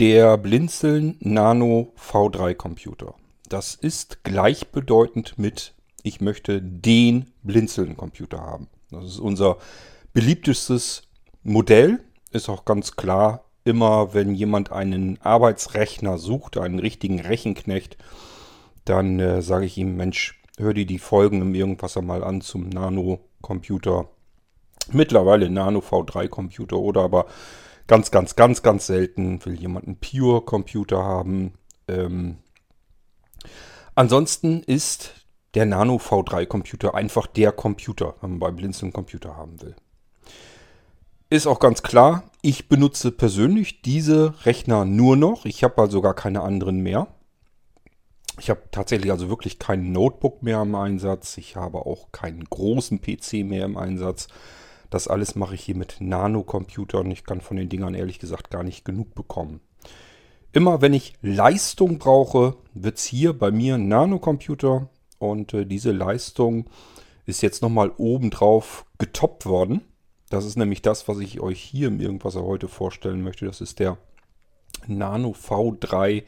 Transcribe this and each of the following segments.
Der Blinzeln Nano V3 Computer. Das ist gleichbedeutend mit ich möchte den Blinzeln Computer haben. Das ist unser beliebtestes Modell. Ist auch ganz klar, immer wenn jemand einen Arbeitsrechner sucht, einen richtigen Rechenknecht, dann äh, sage ich ihm, Mensch, hör dir die Folgen im Irgendwasser mal an zum Nano-Computer. Mittlerweile Nano V3 Computer oder aber Ganz, ganz, ganz, ganz selten will jemand einen Pure-Computer haben. Ähm, ansonsten ist der Nano V3 Computer einfach der Computer, wenn man bei Blinzeln Computer haben will. Ist auch ganz klar, ich benutze persönlich diese Rechner nur noch. Ich habe also gar keine anderen mehr. Ich habe tatsächlich also wirklich kein Notebook mehr im Einsatz. Ich habe auch keinen großen PC mehr im Einsatz. Das alles mache ich hier mit Nanocomputern. Ich kann von den Dingern ehrlich gesagt gar nicht genug bekommen. Immer wenn ich Leistung brauche, wird es hier bei mir ein Nanocomputer. Und äh, diese Leistung ist jetzt nochmal obendrauf getoppt worden. Das ist nämlich das, was ich euch hier im Irgendwasser heute vorstellen möchte. Das ist der Nano V3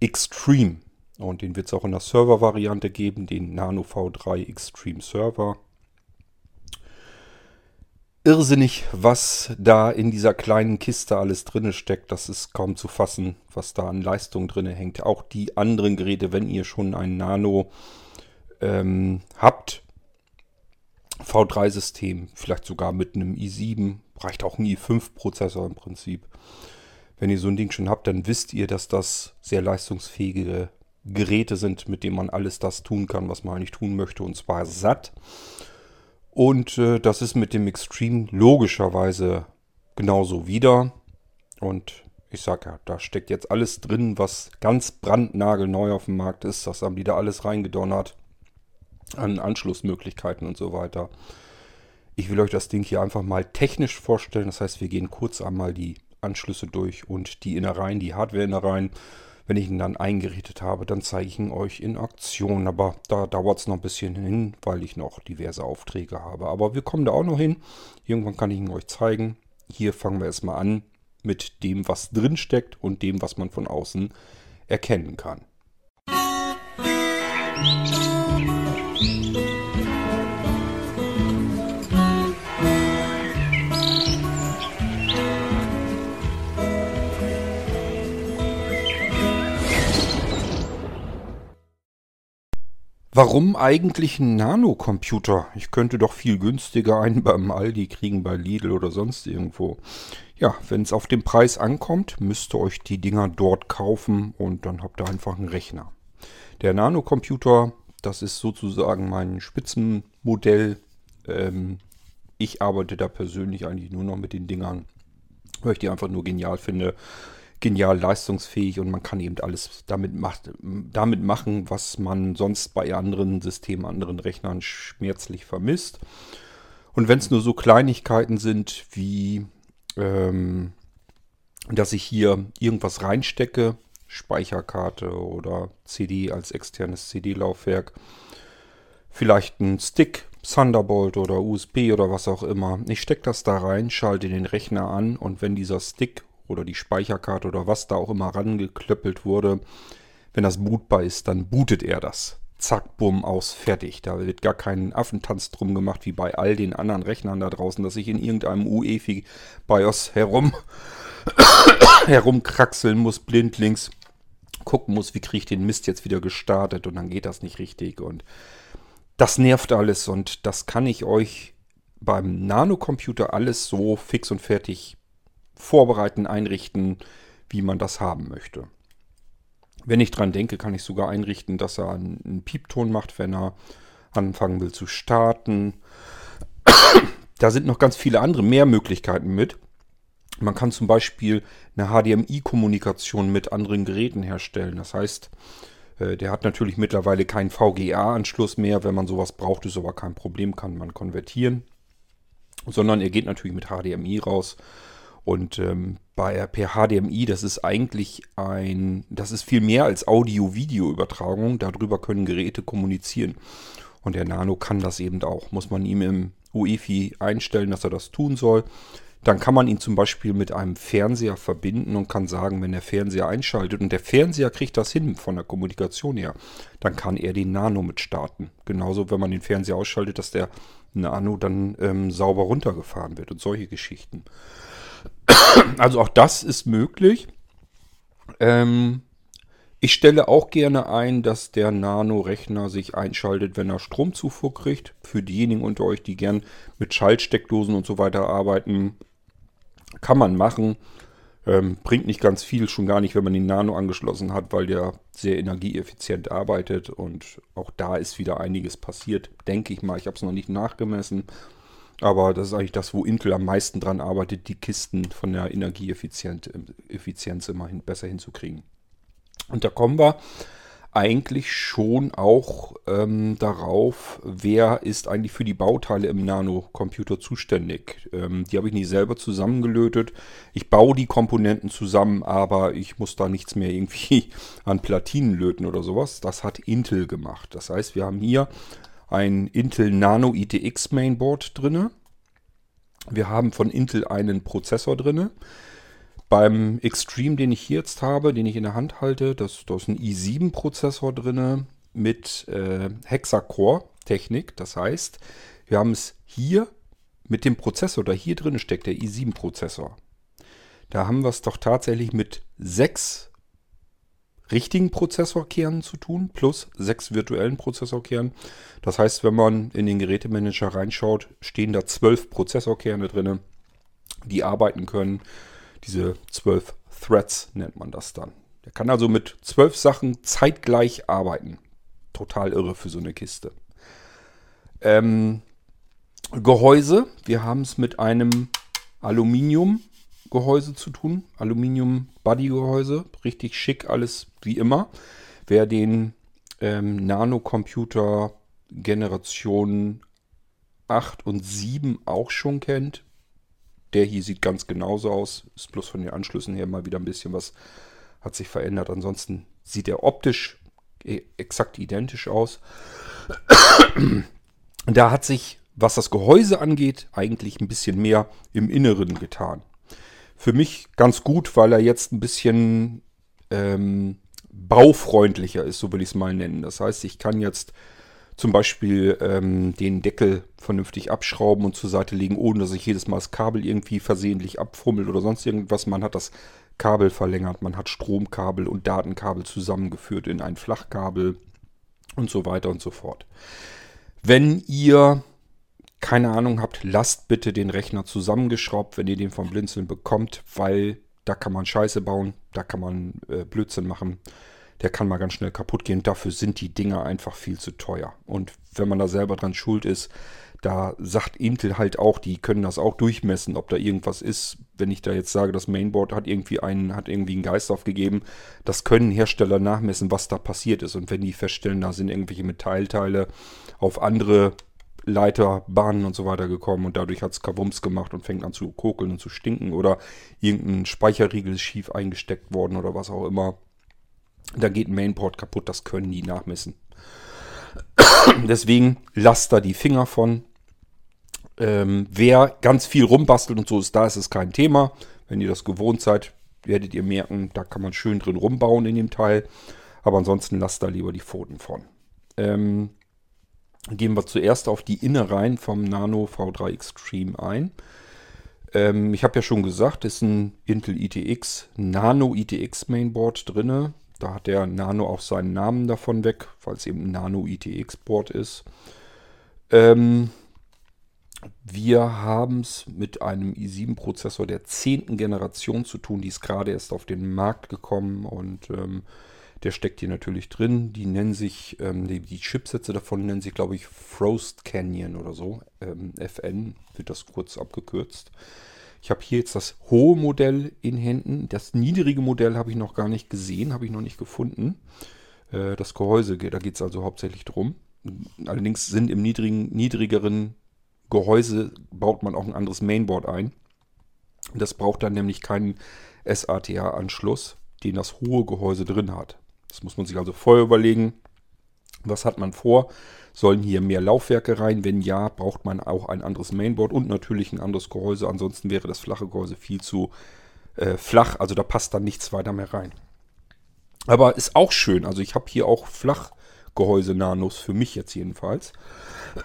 Extreme. Und den wird es auch in der Server-Variante geben, den Nano V3 Extreme Server irrsinnig, was da in dieser kleinen Kiste alles drinne steckt. Das ist kaum zu fassen, was da an Leistung drinne hängt. Auch die anderen Geräte, wenn ihr schon ein Nano ähm, habt, V3-System, vielleicht sogar mit einem i7, reicht auch ein i5-Prozessor im Prinzip. Wenn ihr so ein Ding schon habt, dann wisst ihr, dass das sehr leistungsfähige Geräte sind, mit denen man alles das tun kann, was man eigentlich tun möchte, und zwar satt. Und äh, das ist mit dem Extreme logischerweise genauso wieder. Und ich sage ja, da steckt jetzt alles drin, was ganz brandnagelneu auf dem Markt ist. Das haben die da alles reingedonnert. An Anschlussmöglichkeiten und so weiter. Ich will euch das Ding hier einfach mal technisch vorstellen. Das heißt, wir gehen kurz einmal die Anschlüsse durch und die Innereien, die Hardware-Innereien. Wenn ich ihn dann eingerichtet habe, dann zeige ich ihn euch in Aktion. Aber da dauert es noch ein bisschen hin, weil ich noch diverse Aufträge habe. Aber wir kommen da auch noch hin. Irgendwann kann ich ihn euch zeigen. Hier fangen wir erstmal an mit dem, was drin steckt und dem, was man von außen erkennen kann. Musik Warum eigentlich ein Nanocomputer? Ich könnte doch viel günstiger einen beim Aldi kriegen, bei Lidl oder sonst irgendwo. Ja, wenn es auf den Preis ankommt, müsst ihr euch die Dinger dort kaufen und dann habt ihr einfach einen Rechner. Der Nanocomputer, das ist sozusagen mein Spitzenmodell. Ähm, ich arbeite da persönlich eigentlich nur noch mit den Dingern, weil ich die einfach nur genial finde genial leistungsfähig und man kann eben alles damit, macht, damit machen, was man sonst bei anderen Systemen, anderen Rechnern schmerzlich vermisst. Und wenn es nur so Kleinigkeiten sind wie, ähm, dass ich hier irgendwas reinstecke, Speicherkarte oder CD als externes CD-Laufwerk, vielleicht ein Stick, Thunderbolt oder USB oder was auch immer. Ich stecke das da rein, schalte den Rechner an und wenn dieser Stick oder die Speicherkarte oder was da auch immer rangeklöppelt wurde, wenn das bootbar ist, dann bootet er das. Zack, bumm, aus, fertig. Da wird gar kein Affentanz drum gemacht, wie bei all den anderen Rechnern da draußen, dass ich in irgendeinem UEFI BIOS herum herumkraxeln muss, blindlings gucken muss, wie kriege ich den Mist jetzt wieder gestartet und dann geht das nicht richtig und das nervt alles und das kann ich euch beim Nanocomputer alles so fix und fertig vorbereiten, einrichten, wie man das haben möchte. Wenn ich dran denke, kann ich sogar einrichten, dass er einen Piepton macht, wenn er anfangen will zu starten. Da sind noch ganz viele andere mehr Möglichkeiten mit. Man kann zum Beispiel eine HDMI-Kommunikation mit anderen Geräten herstellen. Das heißt, äh, der hat natürlich mittlerweile keinen VGA-Anschluss mehr. Wenn man sowas braucht, ist aber kein Problem, kann man konvertieren. Sondern er geht natürlich mit HDMI raus und ähm, bei per HDMI, das ist eigentlich ein, das ist viel mehr als Audio-Video-Übertragung. Darüber können Geräte kommunizieren. Und der Nano kann das eben auch. Muss man ihm im UEFI einstellen, dass er das tun soll. dann kann man ihn zum Beispiel mit einem Fernseher verbinden und kann sagen, wenn der Fernseher einschaltet und der Fernseher kriegt das hin von der Kommunikation her, dann kann er den Nano mit starten. Genauso, wenn man den Fernseher ausschaltet, dass der Nano dann ähm, sauber runtergefahren wird und solche Geschichten. Also auch das ist möglich. Ähm, ich stelle auch gerne ein, dass der Nano-Rechner sich einschaltet, wenn er Stromzufuhr kriegt. Für diejenigen unter euch, die gern mit Schaltsteckdosen und so weiter arbeiten, kann man machen. Ähm, bringt nicht ganz viel, schon gar nicht, wenn man den Nano angeschlossen hat, weil der sehr energieeffizient arbeitet. Und auch da ist wieder einiges passiert, denke ich mal. Ich habe es noch nicht nachgemessen. Aber das ist eigentlich das, wo Intel am meisten dran arbeitet, die Kisten von der Energieeffizienz immer hin, besser hinzukriegen. Und da kommen wir eigentlich schon auch ähm, darauf, wer ist eigentlich für die Bauteile im Nano-Computer zuständig. Ähm, die habe ich nicht selber zusammengelötet. Ich baue die Komponenten zusammen, aber ich muss da nichts mehr irgendwie an Platinen löten oder sowas. Das hat Intel gemacht. Das heißt, wir haben hier ein Intel Nano ITX Mainboard drin. Wir haben von Intel einen Prozessor drin. Beim Extreme, den ich jetzt habe, den ich in der Hand halte, das, da ist ein i7-Prozessor drin mit äh, Hexacore-Technik. Das heißt, wir haben es hier mit dem Prozessor, da hier drin steckt der i7-Prozessor. Da haben wir es doch tatsächlich mit sechs richtigen Prozessorkernen zu tun, plus sechs virtuellen Prozessorkernen. Das heißt, wenn man in den Gerätemanager reinschaut, stehen da zwölf Prozessorkerne drin, die arbeiten können diese zwölf Threads nennt man das dann. Der kann also mit zwölf Sachen zeitgleich arbeiten. Total irre für so eine Kiste. Ähm, Gehäuse. Wir haben es mit einem Aluminium-Gehäuse zu tun. Aluminium-Buddy-Gehäuse. Richtig schick, alles wie immer. Wer den ähm, Nano-Computer Generation 8 und 7 auch schon kennt, der hier sieht ganz genauso aus. Ist bloß von den Anschlüssen her mal wieder ein bisschen was hat sich verändert. Ansonsten sieht er optisch e- exakt identisch aus. Da hat sich, was das Gehäuse angeht, eigentlich ein bisschen mehr im Inneren getan. Für mich ganz gut, weil er jetzt ein bisschen ähm, baufreundlicher ist, so will ich es mal nennen. Das heißt, ich kann jetzt zum Beispiel ähm, den Deckel vernünftig abschrauben und zur Seite legen, ohne dass ich jedes Mal das Kabel irgendwie versehentlich abfummelt oder sonst irgendwas. Man hat das Kabel verlängert, man hat Stromkabel und Datenkabel zusammengeführt in ein Flachkabel und so weiter und so fort. Wenn ihr keine Ahnung habt, lasst bitte den Rechner zusammengeschraubt, wenn ihr den vom Blinzeln bekommt, weil da kann man Scheiße bauen, da kann man äh, Blödsinn machen der kann mal ganz schnell kaputt gehen. Dafür sind die Dinger einfach viel zu teuer. Und wenn man da selber dran schuld ist, da sagt Intel halt auch, die können das auch durchmessen, ob da irgendwas ist. Wenn ich da jetzt sage, das Mainboard hat irgendwie einen, hat irgendwie einen Geist aufgegeben, das können Hersteller nachmessen, was da passiert ist. Und wenn die feststellen, da sind irgendwelche Metallteile auf andere Leiterbahnen und so weiter gekommen und dadurch hat es Kabums gemacht und fängt an zu kokeln und zu stinken oder irgendein Speicherriegel ist schief eingesteckt worden oder was auch immer, da geht ein Mainport kaputt, das können die nachmessen. Deswegen lasst da die Finger von. Ähm, wer ganz viel rumbastelt und so ist, da ist es kein Thema. Wenn ihr das gewohnt seid, werdet ihr merken, da kann man schön drin rumbauen in dem Teil. Aber ansonsten lasst da lieber die Pfoten von. Ähm, gehen wir zuerst auf die Innereien vom Nano V3 Extreme ein. Ähm, ich habe ja schon gesagt, ist ein Intel ITX Nano ITX Mainboard drin. Da hat der Nano auch seinen Namen davon weg, weil es eben ein Nano ITX-Board ist. Ähm, wir haben es mit einem i7-Prozessor der 10. Generation zu tun. Die ist gerade erst auf den Markt gekommen und ähm, der steckt hier natürlich drin. Die nennen sich, ähm, die, die, Chipsätze davon nennen sich, glaube ich, Frost Canyon oder so. Ähm, FN wird das kurz abgekürzt. Ich habe hier jetzt das hohe Modell in Händen. Das niedrige Modell habe ich noch gar nicht gesehen, habe ich noch nicht gefunden. Äh, das Gehäuse, da geht es also hauptsächlich drum. Allerdings sind im niedrigen, niedrigeren Gehäuse baut man auch ein anderes Mainboard ein. Das braucht dann nämlich keinen SATA-Anschluss, den das hohe Gehäuse drin hat. Das muss man sich also vorher überlegen. Was hat man vor? Sollen hier mehr Laufwerke rein? Wenn ja, braucht man auch ein anderes Mainboard und natürlich ein anderes Gehäuse. Ansonsten wäre das flache Gehäuse viel zu äh, flach. Also da passt dann nichts weiter mehr rein. Aber ist auch schön. Also ich habe hier auch Flachgehäuse-Nanos für mich jetzt jedenfalls.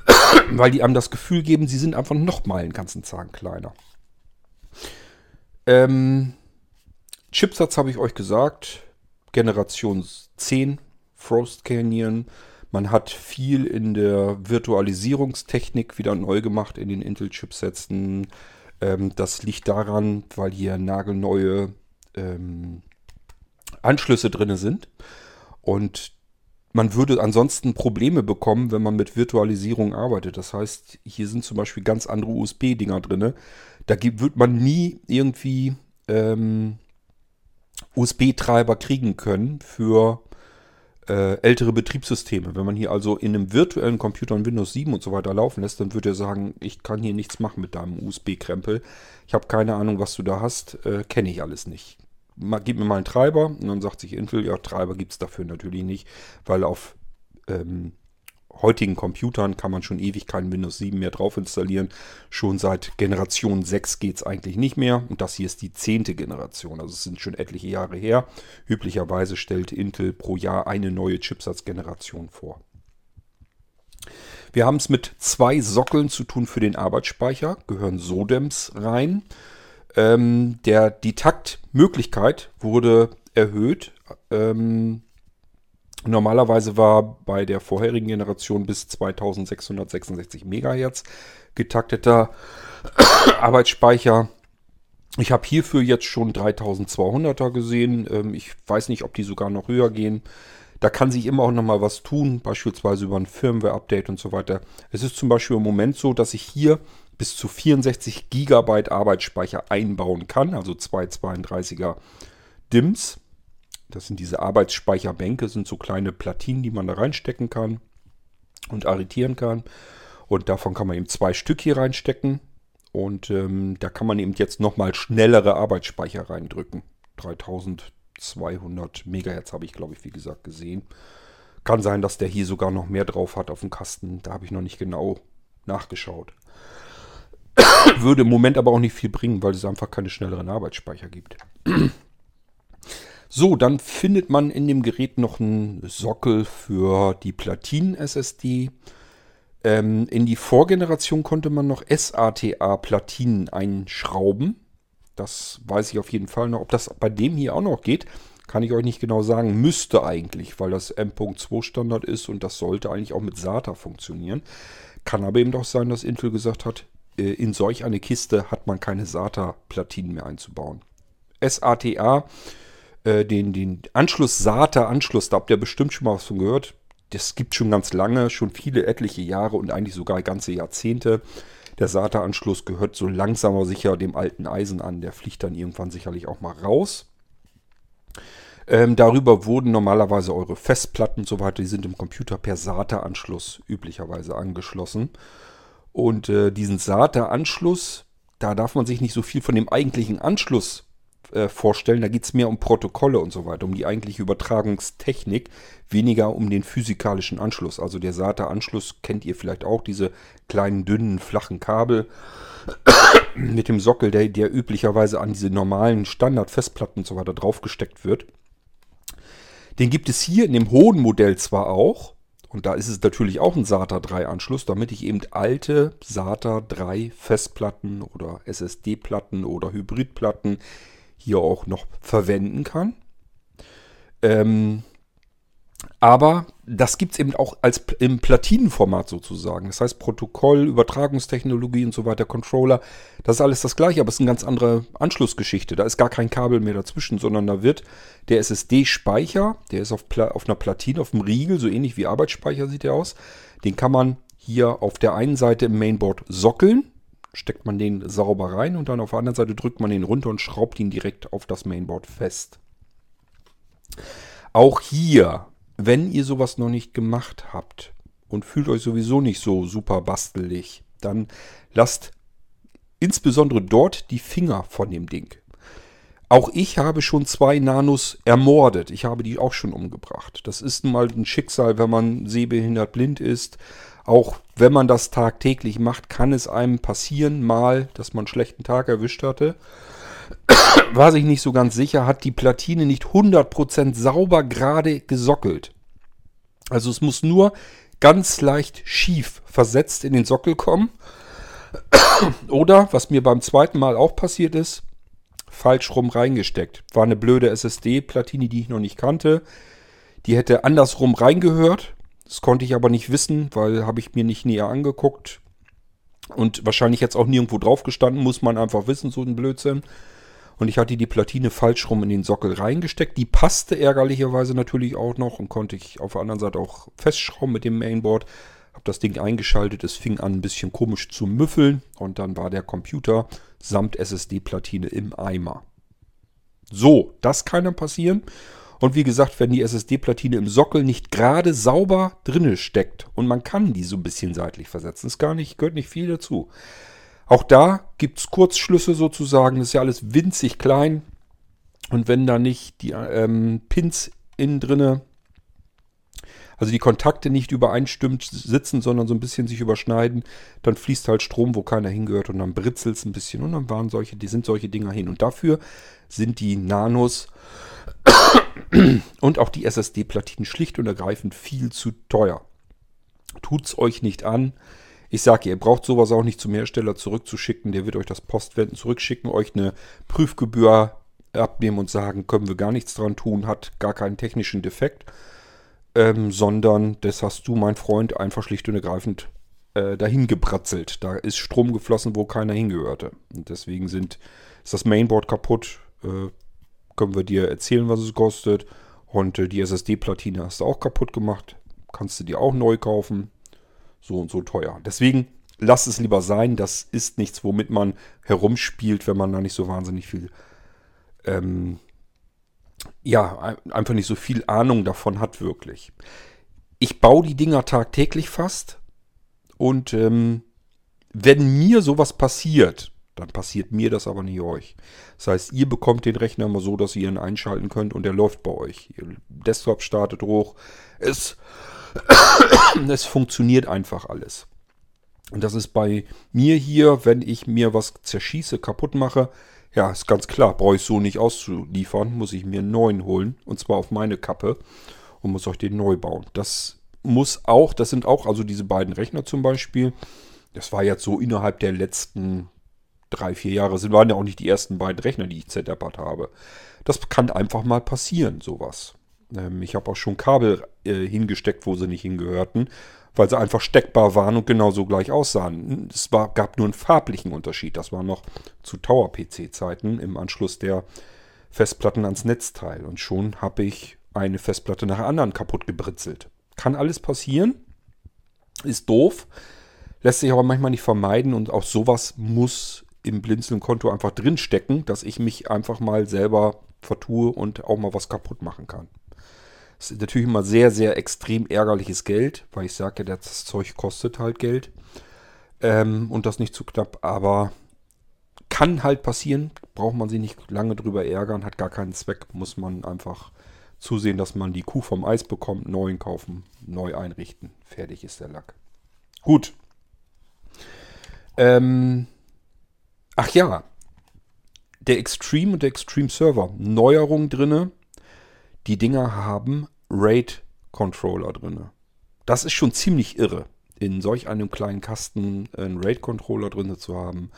Weil die einem das Gefühl geben, sie sind einfach nochmal einen ganzen Zahn kleiner. Ähm, Chipsatz habe ich euch gesagt. Generation 10 Frost Canyon. Man hat viel in der Virtualisierungstechnik wieder neu gemacht in den Intel-Chipsätzen. Ähm, das liegt daran, weil hier nagelneue ähm, Anschlüsse drin sind. Und man würde ansonsten Probleme bekommen, wenn man mit Virtualisierung arbeitet. Das heißt, hier sind zum Beispiel ganz andere USB-Dinger drin. Da wird man nie irgendwie ähm, USB-Treiber kriegen können für äh, ältere Betriebssysteme. Wenn man hier also in einem virtuellen Computer ein Windows 7 und so weiter laufen lässt, dann würde er sagen, ich kann hier nichts machen mit deinem USB-Krempel. Ich habe keine Ahnung, was du da hast, äh, kenne ich alles nicht. Mal, gib mir mal einen Treiber und dann sagt sich Intel, ja, Treiber gibt es dafür natürlich nicht, weil auf ähm, heutigen Computern kann man schon ewig kein Windows 7 mehr drauf installieren. Schon seit Generation 6 geht es eigentlich nicht mehr. Und das hier ist die zehnte Generation. Also es sind schon etliche Jahre her. Üblicherweise stellt Intel pro Jahr eine neue Chipsatzgeneration vor. Wir haben es mit zwei Sockeln zu tun für den Arbeitsspeicher. Gehören Sodems rein. Ähm, der, die Taktmöglichkeit wurde erhöht. Ähm, Normalerweise war bei der vorherigen Generation bis 2666 MHz getakteter Arbeitsspeicher. Ich habe hierfür jetzt schon 3200er gesehen. Ähm, ich weiß nicht, ob die sogar noch höher gehen. Da kann sich immer auch noch mal was tun, beispielsweise über ein Firmware-Update und so weiter. Es ist zum Beispiel im Moment so, dass ich hier bis zu 64 GB Arbeitsspeicher einbauen kann, also zwei 32er DIMMs. Das sind diese Arbeitsspeicherbänke, sind so kleine Platinen, die man da reinstecken kann und arretieren kann. Und davon kann man eben zwei Stück hier reinstecken. Und ähm, da kann man eben jetzt nochmal schnellere Arbeitsspeicher reindrücken. 3200 Megahertz habe ich, glaube ich, wie gesagt, gesehen. Kann sein, dass der hier sogar noch mehr drauf hat auf dem Kasten. Da habe ich noch nicht genau nachgeschaut. Würde im Moment aber auch nicht viel bringen, weil es einfach keine schnelleren Arbeitsspeicher gibt. So, dann findet man in dem Gerät noch einen Sockel für die Platinen-SSD. Ähm, in die Vorgeneration konnte man noch SATA-Platinen einschrauben. Das weiß ich auf jeden Fall noch. Ob das bei dem hier auch noch geht, kann ich euch nicht genau sagen. Müsste eigentlich, weil das M.2 Standard ist und das sollte eigentlich auch mit SATA funktionieren. Kann aber eben doch sein, dass Intel gesagt hat, äh, in solch eine Kiste hat man keine SATA-Platinen mehr einzubauen. SATA äh, den, den Anschluss, SATA-Anschluss, da habt ihr bestimmt schon mal was von gehört. Das gibt schon ganz lange, schon viele etliche Jahre und eigentlich sogar ganze Jahrzehnte. Der SATA-Anschluss gehört so langsam aber sicher dem alten Eisen an. Der fliegt dann irgendwann sicherlich auch mal raus. Ähm, darüber wurden normalerweise eure Festplatten und so weiter, die sind im Computer per SATA-Anschluss üblicherweise angeschlossen. Und äh, diesen SATA-Anschluss, da darf man sich nicht so viel von dem eigentlichen Anschluss äh, vorstellen. Da geht es mehr um Protokolle und so weiter, um die eigentliche Übertragungstechnik, weniger um den physikalischen Anschluss. Also der SATA-Anschluss kennt ihr vielleicht auch, diese kleinen, dünnen, flachen Kabel mit dem Sockel, der, der üblicherweise an diese normalen Standard-Festplatten und so weiter draufgesteckt wird. Den gibt es hier in dem hohen Modell zwar auch, und da ist es natürlich auch ein SATA 3 Anschluss, damit ich eben alte SATA 3 Festplatten oder SSD-Platten oder Hybridplatten hier auch noch verwenden kann. Ähm, aber das gibt es eben auch als im Platinenformat sozusagen. Das heißt Protokoll, Übertragungstechnologie und so weiter, Controller. Das ist alles das gleiche, aber es ist eine ganz andere Anschlussgeschichte. Da ist gar kein Kabel mehr dazwischen, sondern da wird der SSD-Speicher, der ist auf, auf einer Platine, auf dem Riegel, so ähnlich wie Arbeitsspeicher sieht der aus. Den kann man hier auf der einen Seite im Mainboard sockeln steckt man den sauber rein und dann auf der anderen Seite drückt man ihn runter und schraubt ihn direkt auf das Mainboard fest. Auch hier, wenn ihr sowas noch nicht gemacht habt und fühlt euch sowieso nicht so super bastelig, dann lasst insbesondere dort die Finger von dem Ding. auch ich habe schon zwei Nanos ermordet. Ich habe die auch schon umgebracht. Das ist nun mal ein Schicksal, wenn man sehbehindert blind ist. Auch wenn man das tagtäglich macht, kann es einem passieren, mal, dass man einen schlechten Tag erwischt hatte. War sich nicht so ganz sicher, hat die Platine nicht 100% sauber gerade gesockelt. Also es muss nur ganz leicht schief versetzt in den Sockel kommen. Oder, was mir beim zweiten Mal auch passiert ist, falsch rum reingesteckt. War eine blöde SSD-Platine, die ich noch nicht kannte. Die hätte andersrum reingehört. Das konnte ich aber nicht wissen, weil habe ich mir nicht näher angeguckt. Und wahrscheinlich jetzt auch nirgendwo drauf gestanden, muss man einfach wissen, so ein Blödsinn. Und ich hatte die Platine falsch rum in den Sockel reingesteckt. Die passte ärgerlicherweise natürlich auch noch und konnte ich auf der anderen Seite auch festschrauben mit dem Mainboard. Habe das Ding eingeschaltet, es fing an ein bisschen komisch zu müffeln und dann war der Computer samt SSD-Platine im Eimer. So, das kann dann passieren. Und wie gesagt, wenn die SSD-Platine im Sockel nicht gerade sauber drinne steckt und man kann die so ein bisschen seitlich versetzen, ist gar nicht, gehört nicht viel dazu. Auch da gibt es Kurzschlüsse sozusagen, das ist ja alles winzig klein. Und wenn da nicht die ähm, Pins innen drinne, also die Kontakte nicht übereinstimmt sitzen, sondern so ein bisschen sich überschneiden, dann fließt halt Strom, wo keiner hingehört und dann britzelt es ein bisschen und dann waren solche, die sind solche Dinger hin. Und dafür sind die Nanos und auch die SSD-Platinen schlicht und ergreifend viel zu teuer. Tut's euch nicht an. Ich sage, ihr braucht sowas auch nicht zum Hersteller zurückzuschicken. Der wird euch das Postwenden zurückschicken, euch eine Prüfgebühr abnehmen und sagen, können wir gar nichts dran tun, hat gar keinen technischen Defekt. Ähm, sondern das hast du, mein Freund, einfach schlicht und ergreifend äh, dahin gebratzelt. Da ist Strom geflossen, wo keiner hingehörte. Und deswegen sind, ist das Mainboard kaputt. Äh, können wir dir erzählen, was es kostet. Und äh, die SSD-Platine hast du auch kaputt gemacht. Kannst du dir auch neu kaufen. So und so teuer. Deswegen lass es lieber sein. Das ist nichts, womit man herumspielt, wenn man da nicht so wahnsinnig viel, ähm, ja, einfach nicht so viel Ahnung davon hat, wirklich. Ich baue die Dinger tagtäglich fast. Und ähm, wenn mir sowas passiert, dann passiert mir das aber nicht euch. Das heißt, ihr bekommt den Rechner mal so, dass ihr ihn einschalten könnt und der läuft bei euch. Ihr Desktop startet hoch. Es, es funktioniert einfach alles. Und das ist bei mir hier, wenn ich mir was zerschieße, kaputt mache, ja, ist ganz klar, brauche ich so nicht auszuliefern, muss ich mir einen neuen holen. Und zwar auf meine Kappe und muss euch den neu bauen. Das muss auch, das sind auch also diese beiden Rechner zum Beispiel. Das war jetzt so innerhalb der letzten drei, vier Jahre sind, waren ja auch nicht die ersten beiden Rechner, die ich zerdeppert habe. Das kann einfach mal passieren, sowas. Ähm, ich habe auch schon Kabel äh, hingesteckt, wo sie nicht hingehörten, weil sie einfach steckbar waren und genauso gleich aussahen. Es war, gab nur einen farblichen Unterschied. Das war noch zu Tower-PC-Zeiten im Anschluss der Festplatten ans Netzteil. Und schon habe ich eine Festplatte nach der anderen kaputt gebritzelt. Kann alles passieren. Ist doof. Lässt sich aber manchmal nicht vermeiden und auch sowas muss im Blinzeln-Konto einfach drinstecken, dass ich mich einfach mal selber vertue und auch mal was kaputt machen kann. Das ist natürlich immer sehr, sehr extrem ärgerliches Geld, weil ich sage das Zeug kostet halt Geld. Ähm, und das nicht zu knapp, aber kann halt passieren, braucht man sich nicht lange drüber ärgern, hat gar keinen Zweck, muss man einfach zusehen, dass man die Kuh vom Eis bekommt, neuen kaufen, neu einrichten. Fertig ist der Lack. Gut. Ähm, Ach ja, der Extreme und der Extreme Server. Neuerung drinne. Die Dinger haben RAID-Controller drinne. Das ist schon ziemlich irre, in solch einem kleinen Kasten einen RAID-Controller drinne zu haben.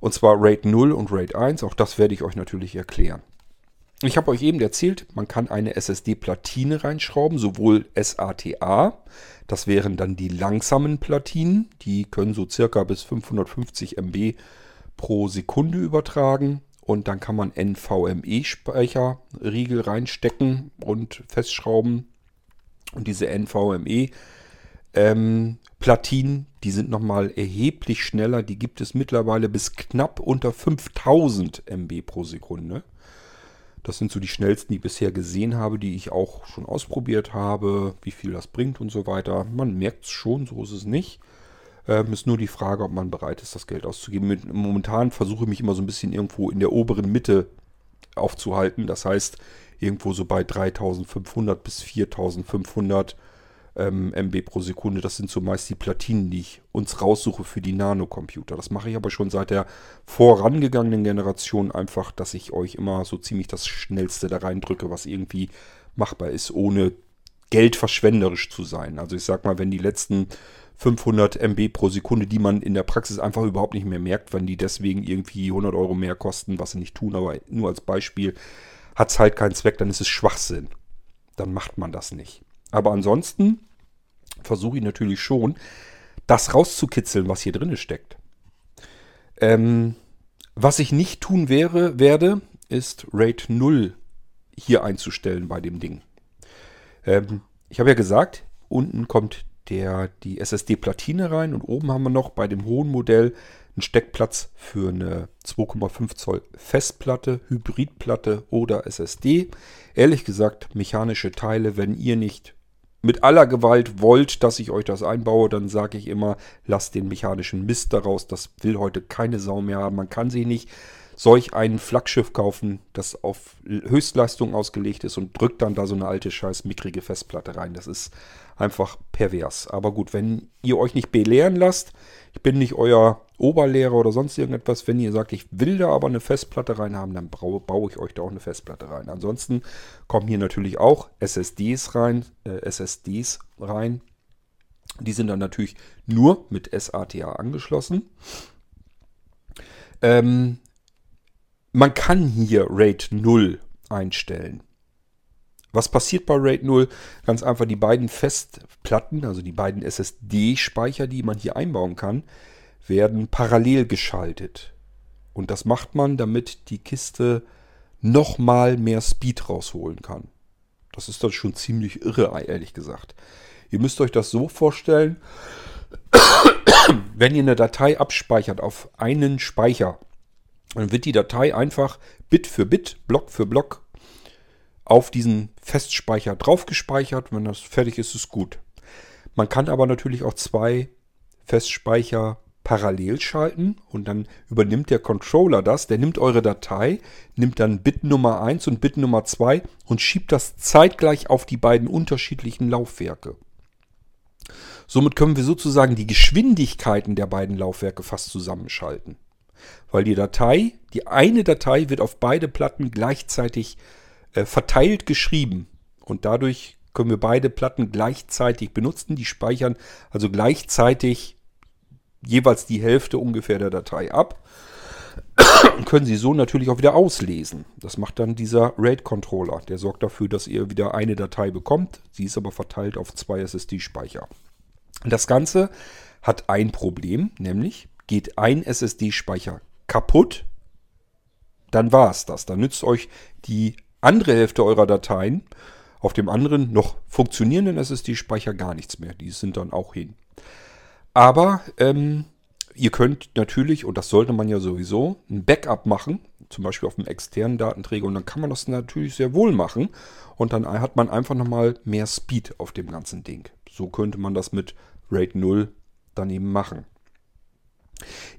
Und zwar RAID 0 und RAID 1. Auch das werde ich euch natürlich erklären. Ich habe euch eben erzählt, man kann eine SSD-Platine reinschrauben, sowohl SATA, das wären dann die langsamen Platinen, die können so circa bis 550 MB pro Sekunde übertragen und dann kann man NVMe-Speicherriegel reinstecken und festschrauben. Und diese NVMe ähm, Platinen, die sind nochmal erheblich schneller. Die gibt es mittlerweile bis knapp unter 5000 MB pro Sekunde. Das sind so die schnellsten, die ich bisher gesehen habe, die ich auch schon ausprobiert habe, wie viel das bringt und so weiter. Man merkt es schon, so ist es nicht. Ähm, ist nur die Frage, ob man bereit ist, das Geld auszugeben. Momentan versuche ich mich immer so ein bisschen irgendwo in der oberen Mitte aufzuhalten. Das heißt, irgendwo so bei 3500 bis 4500 ähm, MB pro Sekunde. Das sind so meist die Platinen, die ich uns raussuche für die Nanocomputer. Das mache ich aber schon seit der vorangegangenen Generation einfach, dass ich euch immer so ziemlich das Schnellste da reindrücke, was irgendwie machbar ist, ohne geldverschwenderisch zu sein. Also ich sag mal, wenn die letzten 500 MB pro Sekunde, die man in der Praxis einfach überhaupt nicht mehr merkt, wenn die deswegen irgendwie 100 Euro mehr kosten, was sie nicht tun, aber nur als Beispiel, hat es halt keinen Zweck, dann ist es Schwachsinn. Dann macht man das nicht. Aber ansonsten versuche ich natürlich schon, das rauszukitzeln, was hier drin steckt. Ähm, was ich nicht tun wäre, werde, ist RAID 0 hier einzustellen bei dem Ding. Ähm, ich habe ja gesagt, unten kommt der, die SSD-Platine rein und oben haben wir noch bei dem hohen Modell einen Steckplatz für eine 2,5 Zoll Festplatte, Hybridplatte oder SSD. Ehrlich gesagt, mechanische Teile, wenn ihr nicht mit aller Gewalt wollt, dass ich euch das einbaue, dann sage ich immer, lasst den mechanischen Mist daraus. Das will heute keine Sau mehr haben. Man kann sich nicht solch ein Flaggschiff kaufen, das auf Höchstleistung ausgelegt ist und drückt dann da so eine alte scheiß mickrige Festplatte rein. Das ist einfach pervers. Aber gut, wenn ihr euch nicht belehren lasst, ich bin nicht euer Oberlehrer oder sonst irgendetwas, wenn ihr sagt, ich will da aber eine Festplatte rein haben, dann baue, baue ich euch da auch eine Festplatte rein. Ansonsten kommen hier natürlich auch SSDs rein, äh, SSDs rein. Die sind dann natürlich nur mit SATA angeschlossen. Ähm, man kann hier RAID 0 einstellen. Was passiert bei RAID 0? Ganz einfach die beiden Festplatten, also die beiden SSD-Speicher, die man hier einbauen kann, werden parallel geschaltet. Und das macht man, damit die Kiste nochmal mehr Speed rausholen kann. Das ist dann schon ziemlich irre, ehrlich gesagt. Ihr müsst euch das so vorstellen, wenn ihr eine Datei abspeichert auf einen Speicher, dann wird die Datei einfach Bit für Bit, Block für Block auf diesen Festspeicher draufgespeichert. Wenn das fertig ist, ist gut. Man kann aber natürlich auch zwei Festspeicher parallel schalten und dann übernimmt der Controller das. Der nimmt eure Datei, nimmt dann Bit Nummer 1 und Bit Nummer 2 und schiebt das zeitgleich auf die beiden unterschiedlichen Laufwerke. Somit können wir sozusagen die Geschwindigkeiten der beiden Laufwerke fast zusammenschalten weil die Datei, die eine Datei wird auf beide Platten gleichzeitig äh, verteilt geschrieben und dadurch können wir beide Platten gleichzeitig benutzen. Die speichern also gleichzeitig jeweils die Hälfte ungefähr der Datei ab und können sie so natürlich auch wieder auslesen. Das macht dann dieser RAID-Controller. Der sorgt dafür, dass ihr wieder eine Datei bekommt. Sie ist aber verteilt auf zwei SSD-Speicher. Das Ganze hat ein Problem, nämlich geht ein SSD-Speicher kaputt, dann war es das. Dann nützt euch die andere Hälfte eurer Dateien auf dem anderen noch funktionierenden SSD-Speicher gar nichts mehr. Die sind dann auch hin. Aber ähm, ihr könnt natürlich, und das sollte man ja sowieso, ein Backup machen, zum Beispiel auf einem externen Datenträger. Und dann kann man das natürlich sehr wohl machen. Und dann hat man einfach nochmal mehr Speed auf dem ganzen Ding. So könnte man das mit RAID 0 dann eben machen.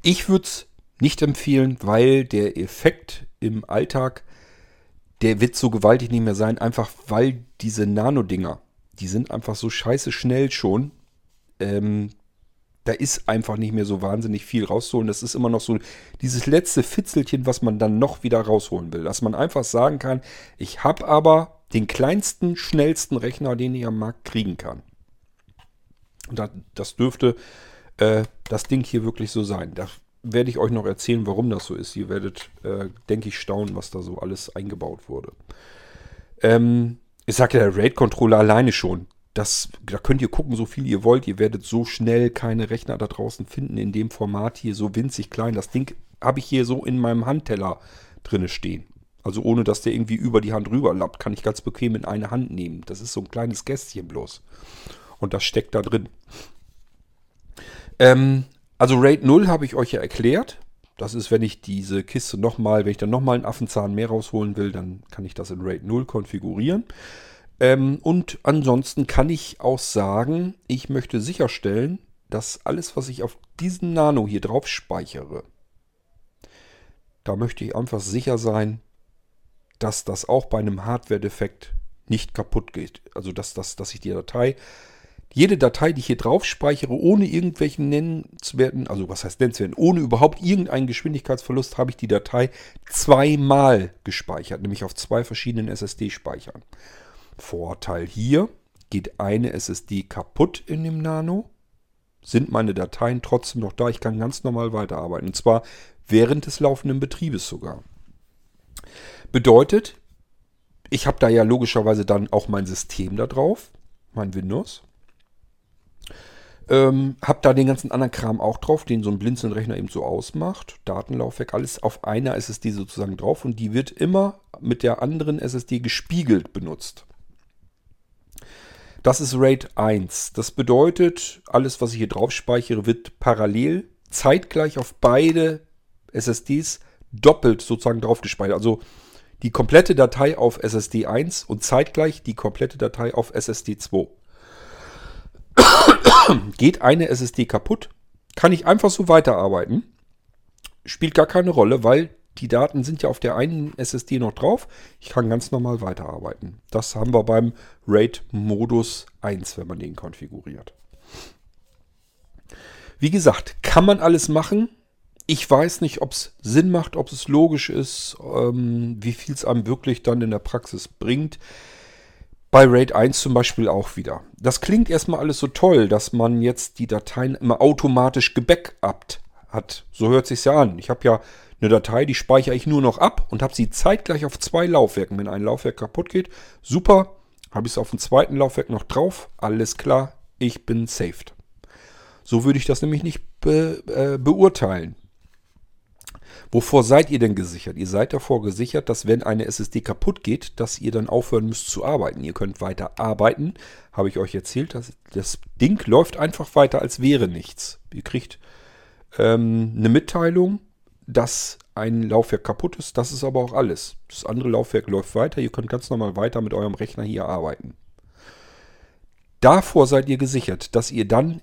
Ich würde es nicht empfehlen, weil der Effekt im Alltag, der wird so gewaltig nicht mehr sein, einfach weil diese Nano-Dinger, die sind einfach so scheiße schnell schon. Ähm, da ist einfach nicht mehr so wahnsinnig viel rauszuholen. Das ist immer noch so dieses letzte Fitzelchen, was man dann noch wieder rausholen will. Dass man einfach sagen kann, ich habe aber den kleinsten, schnellsten Rechner, den ich am Markt kriegen kann. Und das dürfte äh, das Ding hier wirklich so sein. Da werde ich euch noch erzählen, warum das so ist. Ihr werdet, äh, denke ich, staunen, was da so alles eingebaut wurde. Ähm, ich sage ja, der RAID-Controller alleine schon. Das, da könnt ihr gucken, so viel ihr wollt. Ihr werdet so schnell keine Rechner da draußen finden in dem Format hier, so winzig klein. Das Ding habe ich hier so in meinem Handteller drinne stehen. Also ohne, dass der irgendwie über die Hand rüberlappt, kann ich ganz bequem in eine Hand nehmen. Das ist so ein kleines Kästchen bloß. Und das steckt da drin. Ähm, also RAID 0 habe ich euch ja erklärt. Das ist, wenn ich diese Kiste nochmal, wenn ich dann nochmal einen Affenzahn mehr rausholen will, dann kann ich das in RAID 0 konfigurieren. Ähm, und ansonsten kann ich auch sagen, ich möchte sicherstellen, dass alles, was ich auf diesen Nano hier drauf speichere, da möchte ich einfach sicher sein, dass das auch bei einem Hardware-Defekt nicht kaputt geht. Also dass, dass, dass ich die Datei, jede Datei, die ich hier drauf speichere, ohne irgendwelchen nennenswerten, also was heißt nennenswerten, ohne überhaupt irgendeinen Geschwindigkeitsverlust, habe ich die Datei zweimal gespeichert, nämlich auf zwei verschiedenen SSD-Speichern. Vorteil hier, geht eine SSD kaputt in dem Nano, sind meine Dateien trotzdem noch da. Ich kann ganz normal weiterarbeiten. Und zwar während des laufenden Betriebes sogar. Bedeutet, ich habe da ja logischerweise dann auch mein System da drauf, mein Windows. Ähm, habe da den ganzen anderen Kram auch drauf, den so ein Blinzeln-Rechner eben so ausmacht. Datenlaufwerk, alles auf einer SSD sozusagen drauf und die wird immer mit der anderen SSD gespiegelt benutzt. Das ist RAID 1. Das bedeutet, alles, was ich hier drauf speichere, wird parallel zeitgleich auf beide SSDs doppelt sozusagen drauf gespeichert. Also die komplette Datei auf SSD 1 und zeitgleich die komplette Datei auf SSD 2. Geht eine SSD kaputt, kann ich einfach so weiterarbeiten. Spielt gar keine Rolle, weil die Daten sind ja auf der einen SSD noch drauf. Ich kann ganz normal weiterarbeiten. Das haben wir beim RAID-Modus 1, wenn man den konfiguriert. Wie gesagt, kann man alles machen. Ich weiß nicht, ob es Sinn macht, ob es logisch ist, ähm, wie viel es einem wirklich dann in der Praxis bringt. Bei RAID 1 zum Beispiel auch wieder. Das klingt erstmal alles so toll, dass man jetzt die Dateien immer automatisch gebackupt hat. So hört sich ja an. Ich habe ja eine Datei, die speichere ich nur noch ab und habe sie zeitgleich auf zwei Laufwerken. Wenn ein Laufwerk kaputt geht, super, habe ich es auf dem zweiten Laufwerk noch drauf. Alles klar, ich bin saved. So würde ich das nämlich nicht be, äh, beurteilen. Wovor seid ihr denn gesichert? Ihr seid davor gesichert, dass wenn eine SSD kaputt geht, dass ihr dann aufhören müsst zu arbeiten. Ihr könnt weiter arbeiten, habe ich euch erzählt. Das, das Ding läuft einfach weiter, als wäre nichts. Ihr kriegt ähm, eine Mitteilung, dass ein Laufwerk kaputt ist. Das ist aber auch alles. Das andere Laufwerk läuft weiter. Ihr könnt ganz normal weiter mit eurem Rechner hier arbeiten. Davor seid ihr gesichert, dass ihr dann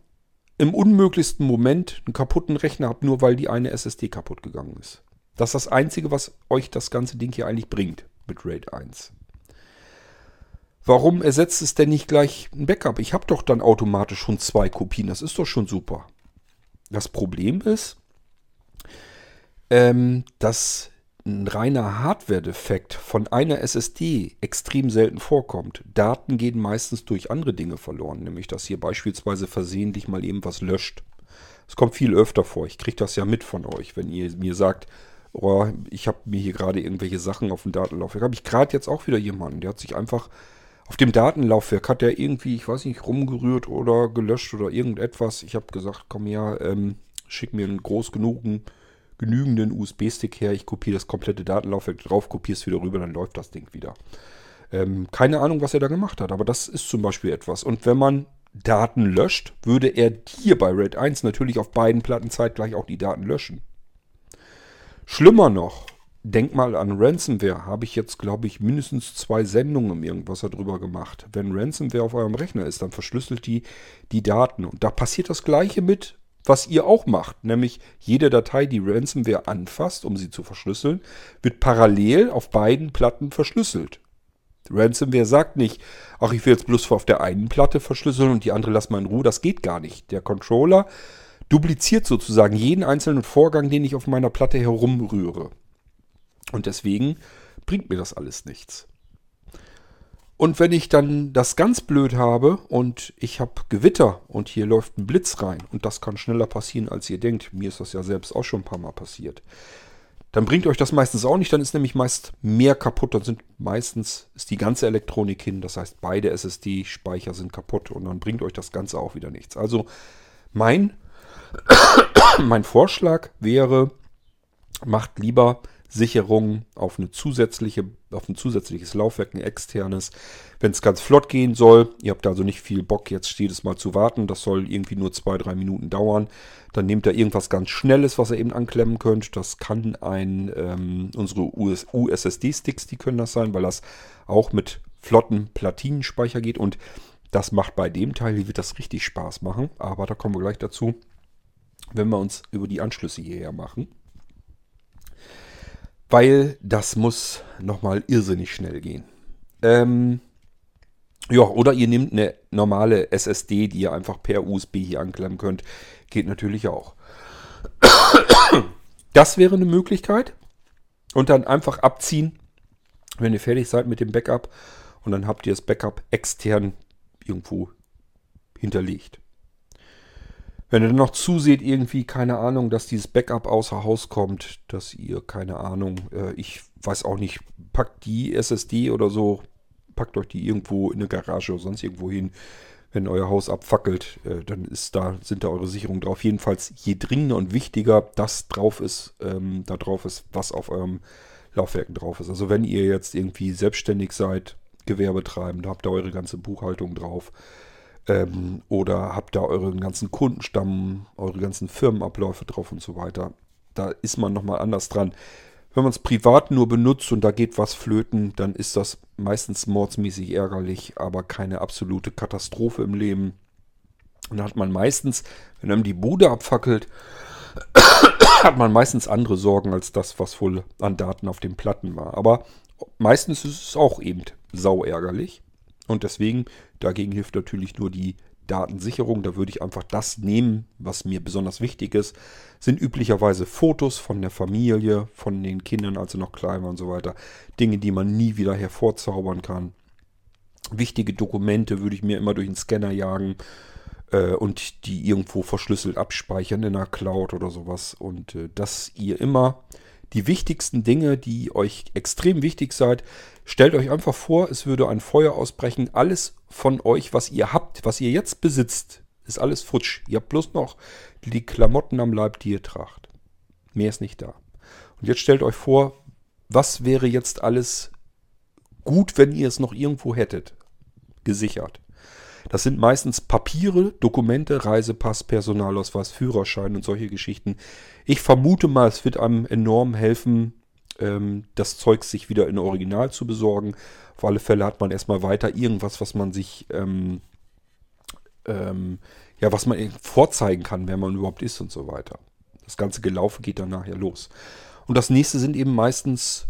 im unmöglichsten Moment einen kaputten Rechner habt, nur weil die eine SSD kaputt gegangen ist. Das ist das Einzige, was euch das ganze Ding hier eigentlich bringt mit RAID 1. Warum ersetzt es denn nicht gleich ein Backup? Ich habe doch dann automatisch schon zwei Kopien. Das ist doch schon super. Das Problem ist, ähm, dass ein reiner Hardware-Defekt von einer SSD extrem selten vorkommt. Daten gehen meistens durch andere Dinge verloren, nämlich dass hier beispielsweise versehentlich mal eben was löscht. Es kommt viel öfter vor. Ich kriege das ja mit von euch, wenn ihr mir sagt, oh, ich habe mir hier gerade irgendwelche Sachen auf dem Datenlaufwerk. Habe ich gerade jetzt auch wieder jemanden, der hat sich einfach auf dem Datenlaufwerk hat der irgendwie, ich weiß nicht, rumgerührt oder gelöscht oder irgendetwas. Ich habe gesagt, komm ja, ähm, schick mir einen groß genugen genügenden USB-Stick her. Ich kopiere das komplette Datenlaufwerk drauf, kopiere es wieder rüber, dann läuft das Ding wieder. Ähm, keine Ahnung, was er da gemacht hat, aber das ist zum Beispiel etwas. Und wenn man Daten löscht, würde er hier bei RAID 1 natürlich auf beiden Platten zeitgleich auch die Daten löschen. Schlimmer noch, denk mal an Ransomware. Habe ich jetzt, glaube ich, mindestens zwei Sendungen irgendwas darüber gemacht. Wenn Ransomware auf eurem Rechner ist, dann verschlüsselt die die Daten. Und da passiert das gleiche mit was ihr auch macht, nämlich jede Datei, die Ransomware anfasst, um sie zu verschlüsseln, wird parallel auf beiden Platten verschlüsselt. Ransomware sagt nicht, ach, ich will jetzt bloß auf der einen Platte verschlüsseln und die andere lass mal in Ruhe. Das geht gar nicht. Der Controller dupliziert sozusagen jeden einzelnen Vorgang, den ich auf meiner Platte herumrühre. Und deswegen bringt mir das alles nichts. Und wenn ich dann das ganz blöd habe und ich habe Gewitter und hier läuft ein Blitz rein und das kann schneller passieren, als ihr denkt, mir ist das ja selbst auch schon ein paar Mal passiert, dann bringt euch das meistens auch nicht, dann ist nämlich meist mehr kaputt, dann sind meistens ist die ganze Elektronik hin, das heißt beide SSD-Speicher sind kaputt und dann bringt euch das Ganze auch wieder nichts. Also mein, mein Vorschlag wäre, macht lieber Sicherung auf eine zusätzliche, auf ein zusätzliches Laufwerk, ein externes. Wenn es ganz flott gehen soll, ihr habt also nicht viel Bock, jetzt jedes Mal zu warten, das soll irgendwie nur zwei, drei Minuten dauern, dann nehmt ihr irgendwas ganz Schnelles, was ihr eben anklemmen könnt. Das kann ein, ähm, unsere USSD-Sticks, die können das sein, weil das auch mit flotten Platinenspeicher geht und das macht bei dem Teil, hier wird das richtig Spaß machen, aber da kommen wir gleich dazu, wenn wir uns über die Anschlüsse hierher machen. Weil das muss nochmal irrsinnig schnell gehen. Ähm, ja, oder ihr nehmt eine normale SSD, die ihr einfach per USB hier anklemmen könnt. Geht natürlich auch. Das wäre eine Möglichkeit. Und dann einfach abziehen, wenn ihr fertig seid mit dem Backup. Und dann habt ihr das Backup extern irgendwo hinterlegt. Wenn ihr dann noch zuseht, irgendwie, keine Ahnung, dass dieses Backup außer Haus kommt, dass ihr, keine Ahnung, äh, ich weiß auch nicht, packt die SSD oder so, packt euch die irgendwo in eine Garage oder sonst irgendwo hin. Wenn euer Haus abfackelt, äh, dann ist da, sind da eure Sicherungen drauf. Jedenfalls, je dringender und wichtiger das drauf ist, ähm, da drauf ist, was auf eurem Laufwerken drauf ist. Also wenn ihr jetzt irgendwie selbstständig seid, Gewerbe treiben, da habt ihr eure ganze Buchhaltung drauf. Ähm, oder habt da euren ganzen Kundenstamm, eure ganzen Firmenabläufe drauf und so weiter. Da ist man nochmal anders dran. Wenn man es privat nur benutzt und da geht was flöten, dann ist das meistens mordsmäßig ärgerlich, aber keine absolute Katastrophe im Leben. Und dann hat man meistens, wenn einem die Bude abfackelt, hat man meistens andere Sorgen als das, was wohl an Daten auf den Platten war. Aber meistens ist es auch eben sau ärgerlich. Und deswegen, dagegen hilft natürlich nur die Datensicherung. Da würde ich einfach das nehmen, was mir besonders wichtig ist. Sind üblicherweise Fotos von der Familie, von den Kindern, als sie noch klein waren und so weiter. Dinge, die man nie wieder hervorzaubern kann. Wichtige Dokumente würde ich mir immer durch den Scanner jagen äh, und die irgendwo verschlüsselt abspeichern in einer Cloud oder sowas. Und äh, dass ihr immer die wichtigsten Dinge, die euch extrem wichtig seid. Stellt euch einfach vor, es würde ein Feuer ausbrechen. Alles von euch, was ihr habt, was ihr jetzt besitzt, ist alles futsch. Ihr habt bloß noch die Klamotten am Leib, die ihr tragt. Mehr ist nicht da. Und jetzt stellt euch vor, was wäre jetzt alles gut, wenn ihr es noch irgendwo hättet? Gesichert. Das sind meistens Papiere, Dokumente, Reisepass, Personalausweis, Führerschein und solche Geschichten. Ich vermute mal, es wird einem enorm helfen, ähm, das Zeug sich wieder in Original zu besorgen. Auf alle Fälle hat man erstmal weiter irgendwas, was man sich, ähm, ähm, ja, was man vorzeigen kann, wer man überhaupt ist und so weiter. Das ganze Gelaufe geht dann nachher los. Und das nächste sind eben meistens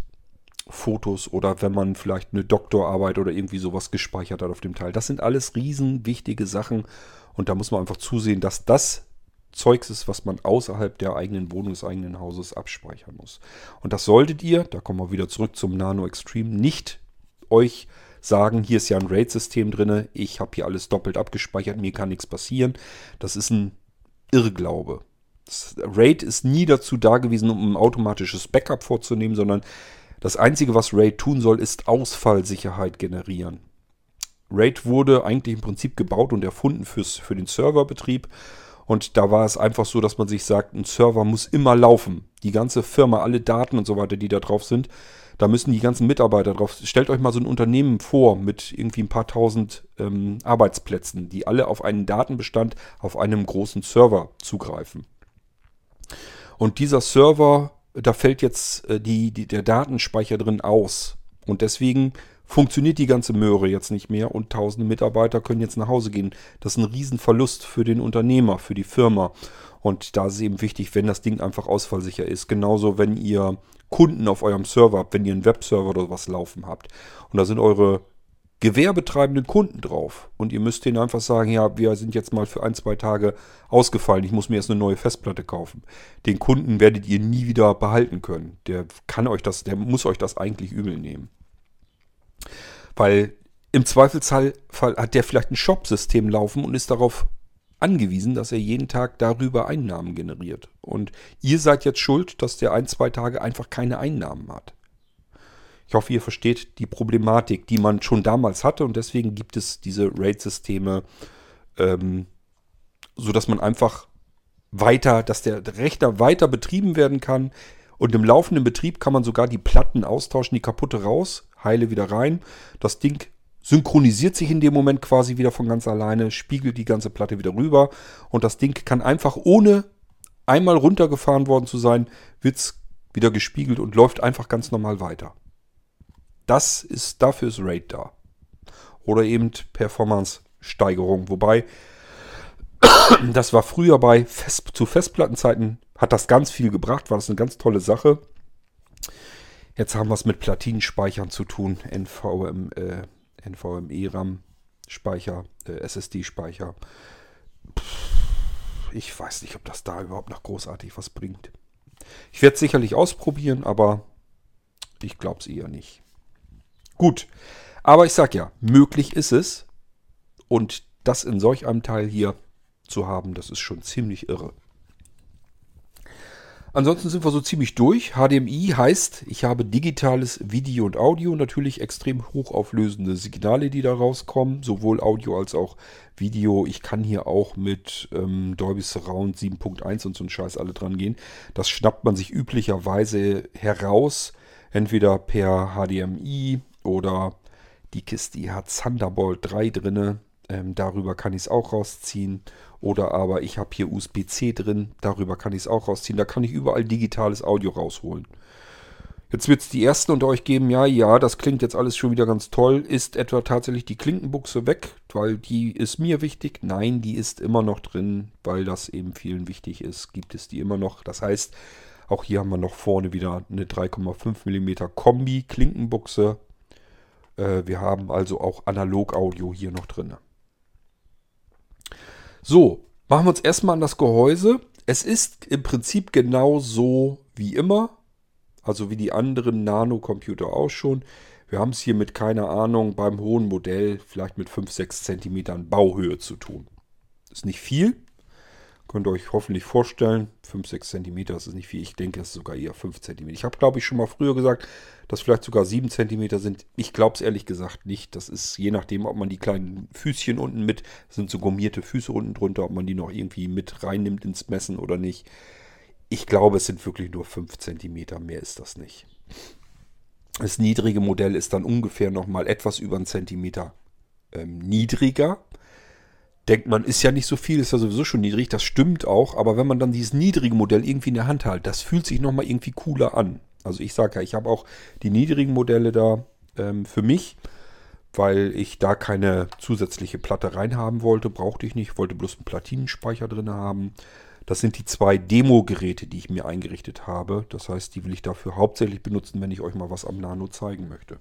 Fotos oder wenn man vielleicht eine Doktorarbeit oder irgendwie sowas gespeichert hat auf dem Teil. Das sind alles riesen wichtige Sachen und da muss man einfach zusehen, dass das Zeugs ist, was man außerhalb der eigenen Wohnung, des eigenen Hauses abspeichern muss. Und das solltet ihr, da kommen wir wieder zurück zum Nano Extreme, nicht euch sagen, hier ist ja ein RAID-System drin, ich habe hier alles doppelt abgespeichert, mir kann nichts passieren. Das ist ein Irrglaube. Das RAID ist nie dazu da gewesen, um ein automatisches Backup vorzunehmen, sondern das Einzige, was RAID tun soll, ist Ausfallsicherheit generieren. RAID wurde eigentlich im Prinzip gebaut und erfunden fürs, für den Serverbetrieb. Und da war es einfach so, dass man sich sagt, ein Server muss immer laufen. Die ganze Firma, alle Daten und so weiter, die da drauf sind, da müssen die ganzen Mitarbeiter drauf. Stellt euch mal so ein Unternehmen vor mit irgendwie ein paar tausend ähm, Arbeitsplätzen, die alle auf einen Datenbestand auf einem großen Server zugreifen. Und dieser Server da fällt jetzt äh, die, die, der Datenspeicher drin aus. Und deswegen funktioniert die ganze Möhre jetzt nicht mehr und tausende Mitarbeiter können jetzt nach Hause gehen. Das ist ein Riesenverlust für den Unternehmer, für die Firma. Und da ist es eben wichtig, wenn das Ding einfach ausfallsicher ist. Genauso, wenn ihr Kunden auf eurem Server habt, wenn ihr einen Webserver oder was laufen habt. Und da sind eure gewerbetreibenden Kunden drauf. Und ihr müsst denen einfach sagen, ja, wir sind jetzt mal für ein, zwei Tage ausgefallen. Ich muss mir jetzt eine neue Festplatte kaufen. Den Kunden werdet ihr nie wieder behalten können. Der kann euch das, der muss euch das eigentlich übel nehmen. Weil im Zweifelsfall hat der vielleicht ein Shop-System laufen und ist darauf angewiesen, dass er jeden Tag darüber Einnahmen generiert. Und ihr seid jetzt schuld, dass der ein, zwei Tage einfach keine Einnahmen hat. Ich hoffe, ihr versteht die Problematik, die man schon damals hatte und deswegen gibt es diese RAID-Systeme, ähm, sodass man einfach weiter, dass der Rechner weiter betrieben werden kann. Und im laufenden Betrieb kann man sogar die Platten austauschen, die kaputte raus, heile wieder rein. Das Ding synchronisiert sich in dem Moment quasi wieder von ganz alleine, spiegelt die ganze Platte wieder rüber und das Ding kann einfach ohne einmal runtergefahren worden zu sein, wird wieder gespiegelt und läuft einfach ganz normal weiter. Das ist, dafür ist RAID da. Oder eben Performance-Steigerung. Wobei, das war früher bei Fest, zu Festplattenzeiten, hat das ganz viel gebracht, war das eine ganz tolle Sache. Jetzt haben wir es mit Platinenspeichern zu tun. NVM, äh, NVMe-RAM-Speicher, äh, SSD-Speicher. Ich weiß nicht, ob das da überhaupt noch großartig was bringt. Ich werde es sicherlich ausprobieren, aber ich glaube es eher nicht. Gut, aber ich sage ja, möglich ist es. Und das in solch einem Teil hier zu haben, das ist schon ziemlich irre. Ansonsten sind wir so ziemlich durch. HDMI heißt, ich habe digitales Video und Audio, natürlich extrem hochauflösende Signale, die da rauskommen, sowohl Audio als auch Video. Ich kann hier auch mit ähm, Dolby Surround 7.1 und so ein Scheiß alle dran gehen. Das schnappt man sich üblicherweise heraus, entweder per HDMI oder die Kiste die hat Thunderbolt 3 drinne. Ähm, darüber kann ich es auch rausziehen. Oder aber ich habe hier USB-C drin, darüber kann ich es auch rausziehen. Da kann ich überall digitales Audio rausholen. Jetzt wird es die ersten unter euch geben, ja, ja, das klingt jetzt alles schon wieder ganz toll. Ist etwa tatsächlich die Klinkenbuchse weg, weil die ist mir wichtig? Nein, die ist immer noch drin, weil das eben vielen wichtig ist. Gibt es die immer noch. Das heißt, auch hier haben wir noch vorne wieder eine 3,5 mm Kombi-Klinkenbuchse. Äh, wir haben also auch Analog-Audio hier noch drin. So, machen wir uns erstmal an das Gehäuse. Es ist im Prinzip genau so wie immer. Also wie die anderen Nano-Computer auch schon. Wir haben es hier mit, keine Ahnung, beim hohen Modell vielleicht mit 5-6 cm Bauhöhe zu tun. Ist nicht viel, Könnt ihr euch hoffentlich vorstellen. 5, 6 cm, das ist nicht viel. Ich denke, es ist sogar eher 5 cm. Ich habe, glaube ich, schon mal früher gesagt, dass vielleicht sogar 7 cm sind. Ich glaube es ehrlich gesagt nicht. Das ist je nachdem, ob man die kleinen Füßchen unten mit, sind so gummierte Füße unten drunter, ob man die noch irgendwie mit reinnimmt ins Messen oder nicht. Ich glaube, es sind wirklich nur 5 cm. Mehr ist das nicht. Das niedrige Modell ist dann ungefähr nochmal etwas über einen Zentimeter ähm, niedriger denkt man, ist ja nicht so viel, ist ja sowieso schon niedrig, das stimmt auch, aber wenn man dann dieses niedrige Modell irgendwie in der Hand hält, das fühlt sich nochmal irgendwie cooler an. Also ich sage ja, ich habe auch die niedrigen Modelle da ähm, für mich, weil ich da keine zusätzliche Platte reinhaben wollte, brauchte ich nicht, wollte bloß einen Platinenspeicher drin haben. Das sind die zwei Demo-Geräte, die ich mir eingerichtet habe. Das heißt, die will ich dafür hauptsächlich benutzen, wenn ich euch mal was am Nano zeigen möchte.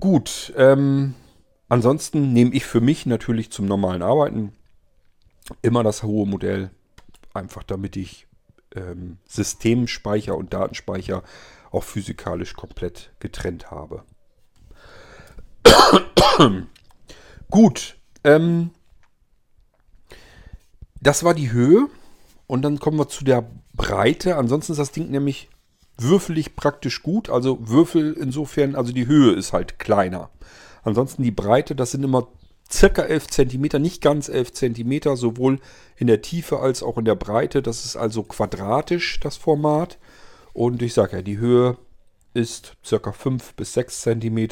Gut, ähm, Ansonsten nehme ich für mich natürlich zum normalen Arbeiten immer das hohe Modell, einfach damit ich ähm, Systemspeicher und Datenspeicher auch physikalisch komplett getrennt habe. Gut, ähm, das war die Höhe und dann kommen wir zu der Breite. Ansonsten ist das Ding nämlich würfelig praktisch gut, also Würfel insofern, also die Höhe ist halt kleiner. Ansonsten die Breite, das sind immer circa 11 cm, nicht ganz 11 cm, sowohl in der Tiefe als auch in der Breite. Das ist also quadratisch, das Format. Und ich sage ja, die Höhe ist circa 5 bis 6 cm.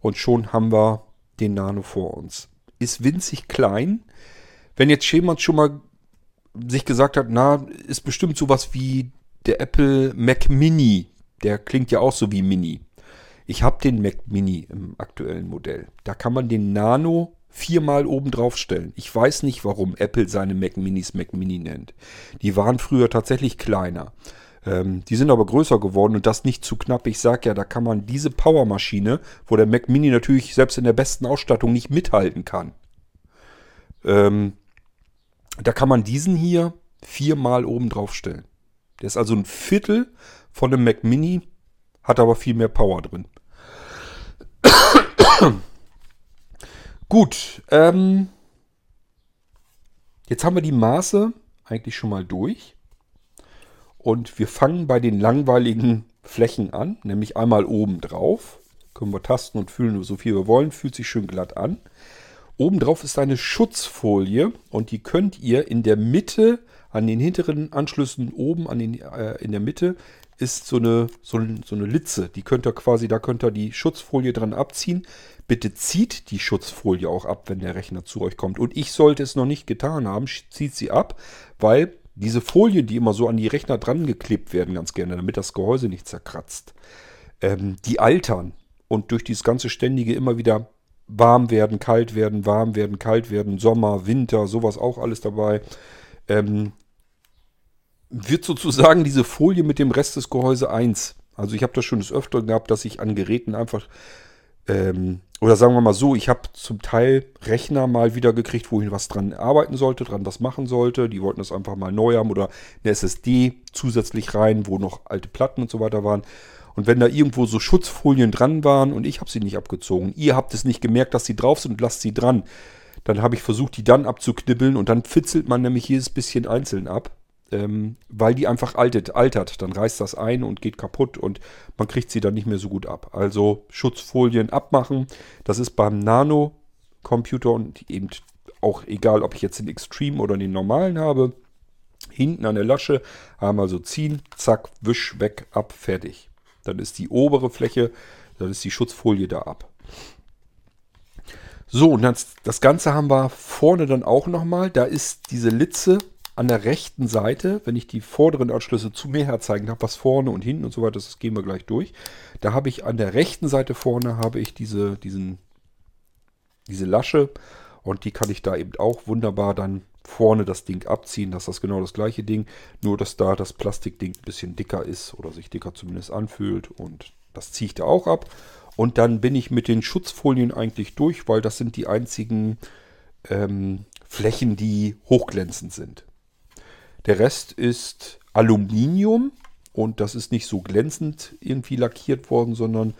Und schon haben wir den Nano vor uns. Ist winzig klein. Wenn jetzt jemand schon mal sich gesagt hat, na, ist bestimmt sowas wie der Apple Mac Mini. Der klingt ja auch so wie Mini. Ich habe den Mac Mini im aktuellen Modell. Da kann man den Nano viermal oben drauf stellen. Ich weiß nicht, warum Apple seine Mac Minis Mac Mini nennt. Die waren früher tatsächlich kleiner. Ähm, die sind aber größer geworden und das nicht zu knapp. Ich sage ja, da kann man diese Powermaschine, wo der Mac Mini natürlich selbst in der besten Ausstattung nicht mithalten kann. Ähm, da kann man diesen hier viermal oben drauf stellen. Der ist also ein Viertel von einem Mac Mini, hat aber viel mehr Power drin. Gut, ähm, jetzt haben wir die Maße eigentlich schon mal durch. Und wir fangen bei den langweiligen Flächen an, nämlich einmal oben drauf. Können wir tasten und fühlen, so viel wir wollen, fühlt sich schön glatt an. Obendrauf ist eine Schutzfolie und die könnt ihr in der Mitte, an den hinteren Anschlüssen oben an den, äh, in der Mitte, ist so eine, so, so eine Litze. Die könnt ihr quasi, da könnt ihr die Schutzfolie dran abziehen. Bitte zieht die Schutzfolie auch ab, wenn der Rechner zu euch kommt. Und ich sollte es noch nicht getan haben, zieht sie ab, weil diese Folien, die immer so an die Rechner dran geklebt werden, ganz gerne, damit das Gehäuse nicht zerkratzt, ähm, die altern. Und durch dieses ganze ständige immer wieder warm werden, kalt werden, warm werden, kalt werden, Sommer, Winter, sowas auch alles dabei. Ähm, wird sozusagen diese Folie mit dem Rest des Gehäuse 1. Also ich habe das schon des Öfteren gehabt, dass ich an Geräten einfach, ähm, oder sagen wir mal so, ich habe zum Teil Rechner mal wieder gekriegt, wo ich was dran arbeiten sollte, dran was machen sollte. Die wollten das einfach mal neu haben oder eine SSD zusätzlich rein, wo noch alte Platten und so weiter waren. Und wenn da irgendwo so Schutzfolien dran waren und ich habe sie nicht abgezogen, ihr habt es nicht gemerkt, dass sie drauf sind und lasst sie dran, dann habe ich versucht, die dann abzuknibbeln und dann fitzelt man nämlich jedes bisschen einzeln ab ähm, weil die einfach altet, altert. Dann reißt das ein und geht kaputt und man kriegt sie dann nicht mehr so gut ab. Also Schutzfolien abmachen. Das ist beim Nano-Computer und eben auch egal, ob ich jetzt den Extreme oder den normalen habe. Hinten an der Lasche einmal so ziehen, zack, wisch, weg, ab, fertig. Dann ist die obere Fläche, dann ist die Schutzfolie da ab. So, und das, das Ganze haben wir vorne dann auch nochmal. Da ist diese Litze an der rechten Seite, wenn ich die vorderen Anschlüsse zu mir herzeigen habe, was vorne und hinten und so weiter, das gehen wir gleich durch. Da habe ich an der rechten Seite vorne habe ich diese, diesen, diese Lasche und die kann ich da eben auch wunderbar dann vorne das Ding abziehen. Das ist genau das gleiche Ding, nur dass da das Plastikding ein bisschen dicker ist oder sich dicker zumindest anfühlt und das ziehe ich da auch ab. Und dann bin ich mit den Schutzfolien eigentlich durch, weil das sind die einzigen ähm, Flächen, die hochglänzend sind. Der Rest ist Aluminium und das ist nicht so glänzend irgendwie lackiert worden, sondern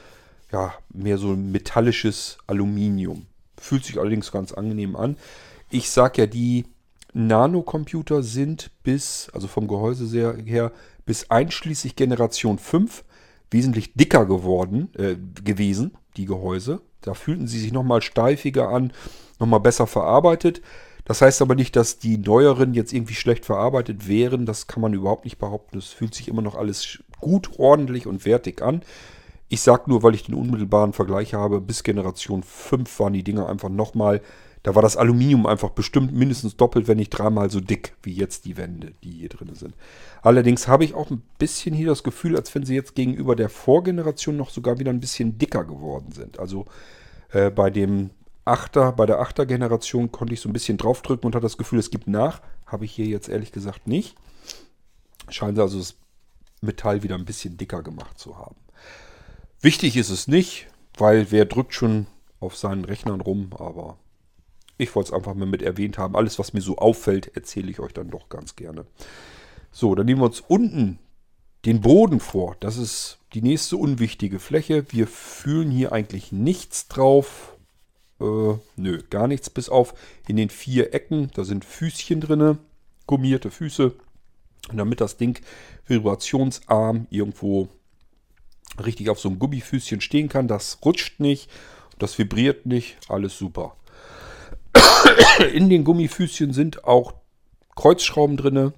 ja, mehr so ein metallisches Aluminium. Fühlt sich allerdings ganz angenehm an. Ich sage ja, die Nanocomputer sind bis, also vom Gehäuse her, bis einschließlich Generation 5 wesentlich dicker geworden, äh, gewesen, die Gehäuse. Da fühlten sie sich nochmal steifiger an, nochmal besser verarbeitet. Das heißt aber nicht, dass die neueren jetzt irgendwie schlecht verarbeitet wären. Das kann man überhaupt nicht behaupten. Es fühlt sich immer noch alles gut, ordentlich und wertig an. Ich sage nur, weil ich den unmittelbaren Vergleich habe, bis Generation 5 waren die Dinger einfach nochmal, da war das Aluminium einfach bestimmt mindestens doppelt, wenn nicht dreimal so dick wie jetzt die Wände, die hier drin sind. Allerdings habe ich auch ein bisschen hier das Gefühl, als wenn sie jetzt gegenüber der Vorgeneration noch sogar wieder ein bisschen dicker geworden sind. Also äh, bei dem Achter, bei der Achter-Generation konnte ich so ein bisschen draufdrücken und hatte das Gefühl, es gibt nach. Habe ich hier jetzt ehrlich gesagt nicht. Scheint also das Metall wieder ein bisschen dicker gemacht zu haben. Wichtig ist es nicht, weil wer drückt schon auf seinen Rechnern rum, aber ich wollte es einfach mal mit erwähnt haben. Alles, was mir so auffällt, erzähle ich euch dann doch ganz gerne. So, dann nehmen wir uns unten den Boden vor. Das ist die nächste unwichtige Fläche. Wir fühlen hier eigentlich nichts drauf. Äh, nö, gar nichts, bis auf in den vier Ecken. Da sind Füßchen drin, gummierte Füße. Und damit das Ding vibrationsarm irgendwo richtig auf so einem Gummifüßchen stehen kann, das rutscht nicht, das vibriert nicht, alles super. In den Gummifüßchen sind auch Kreuzschrauben drin,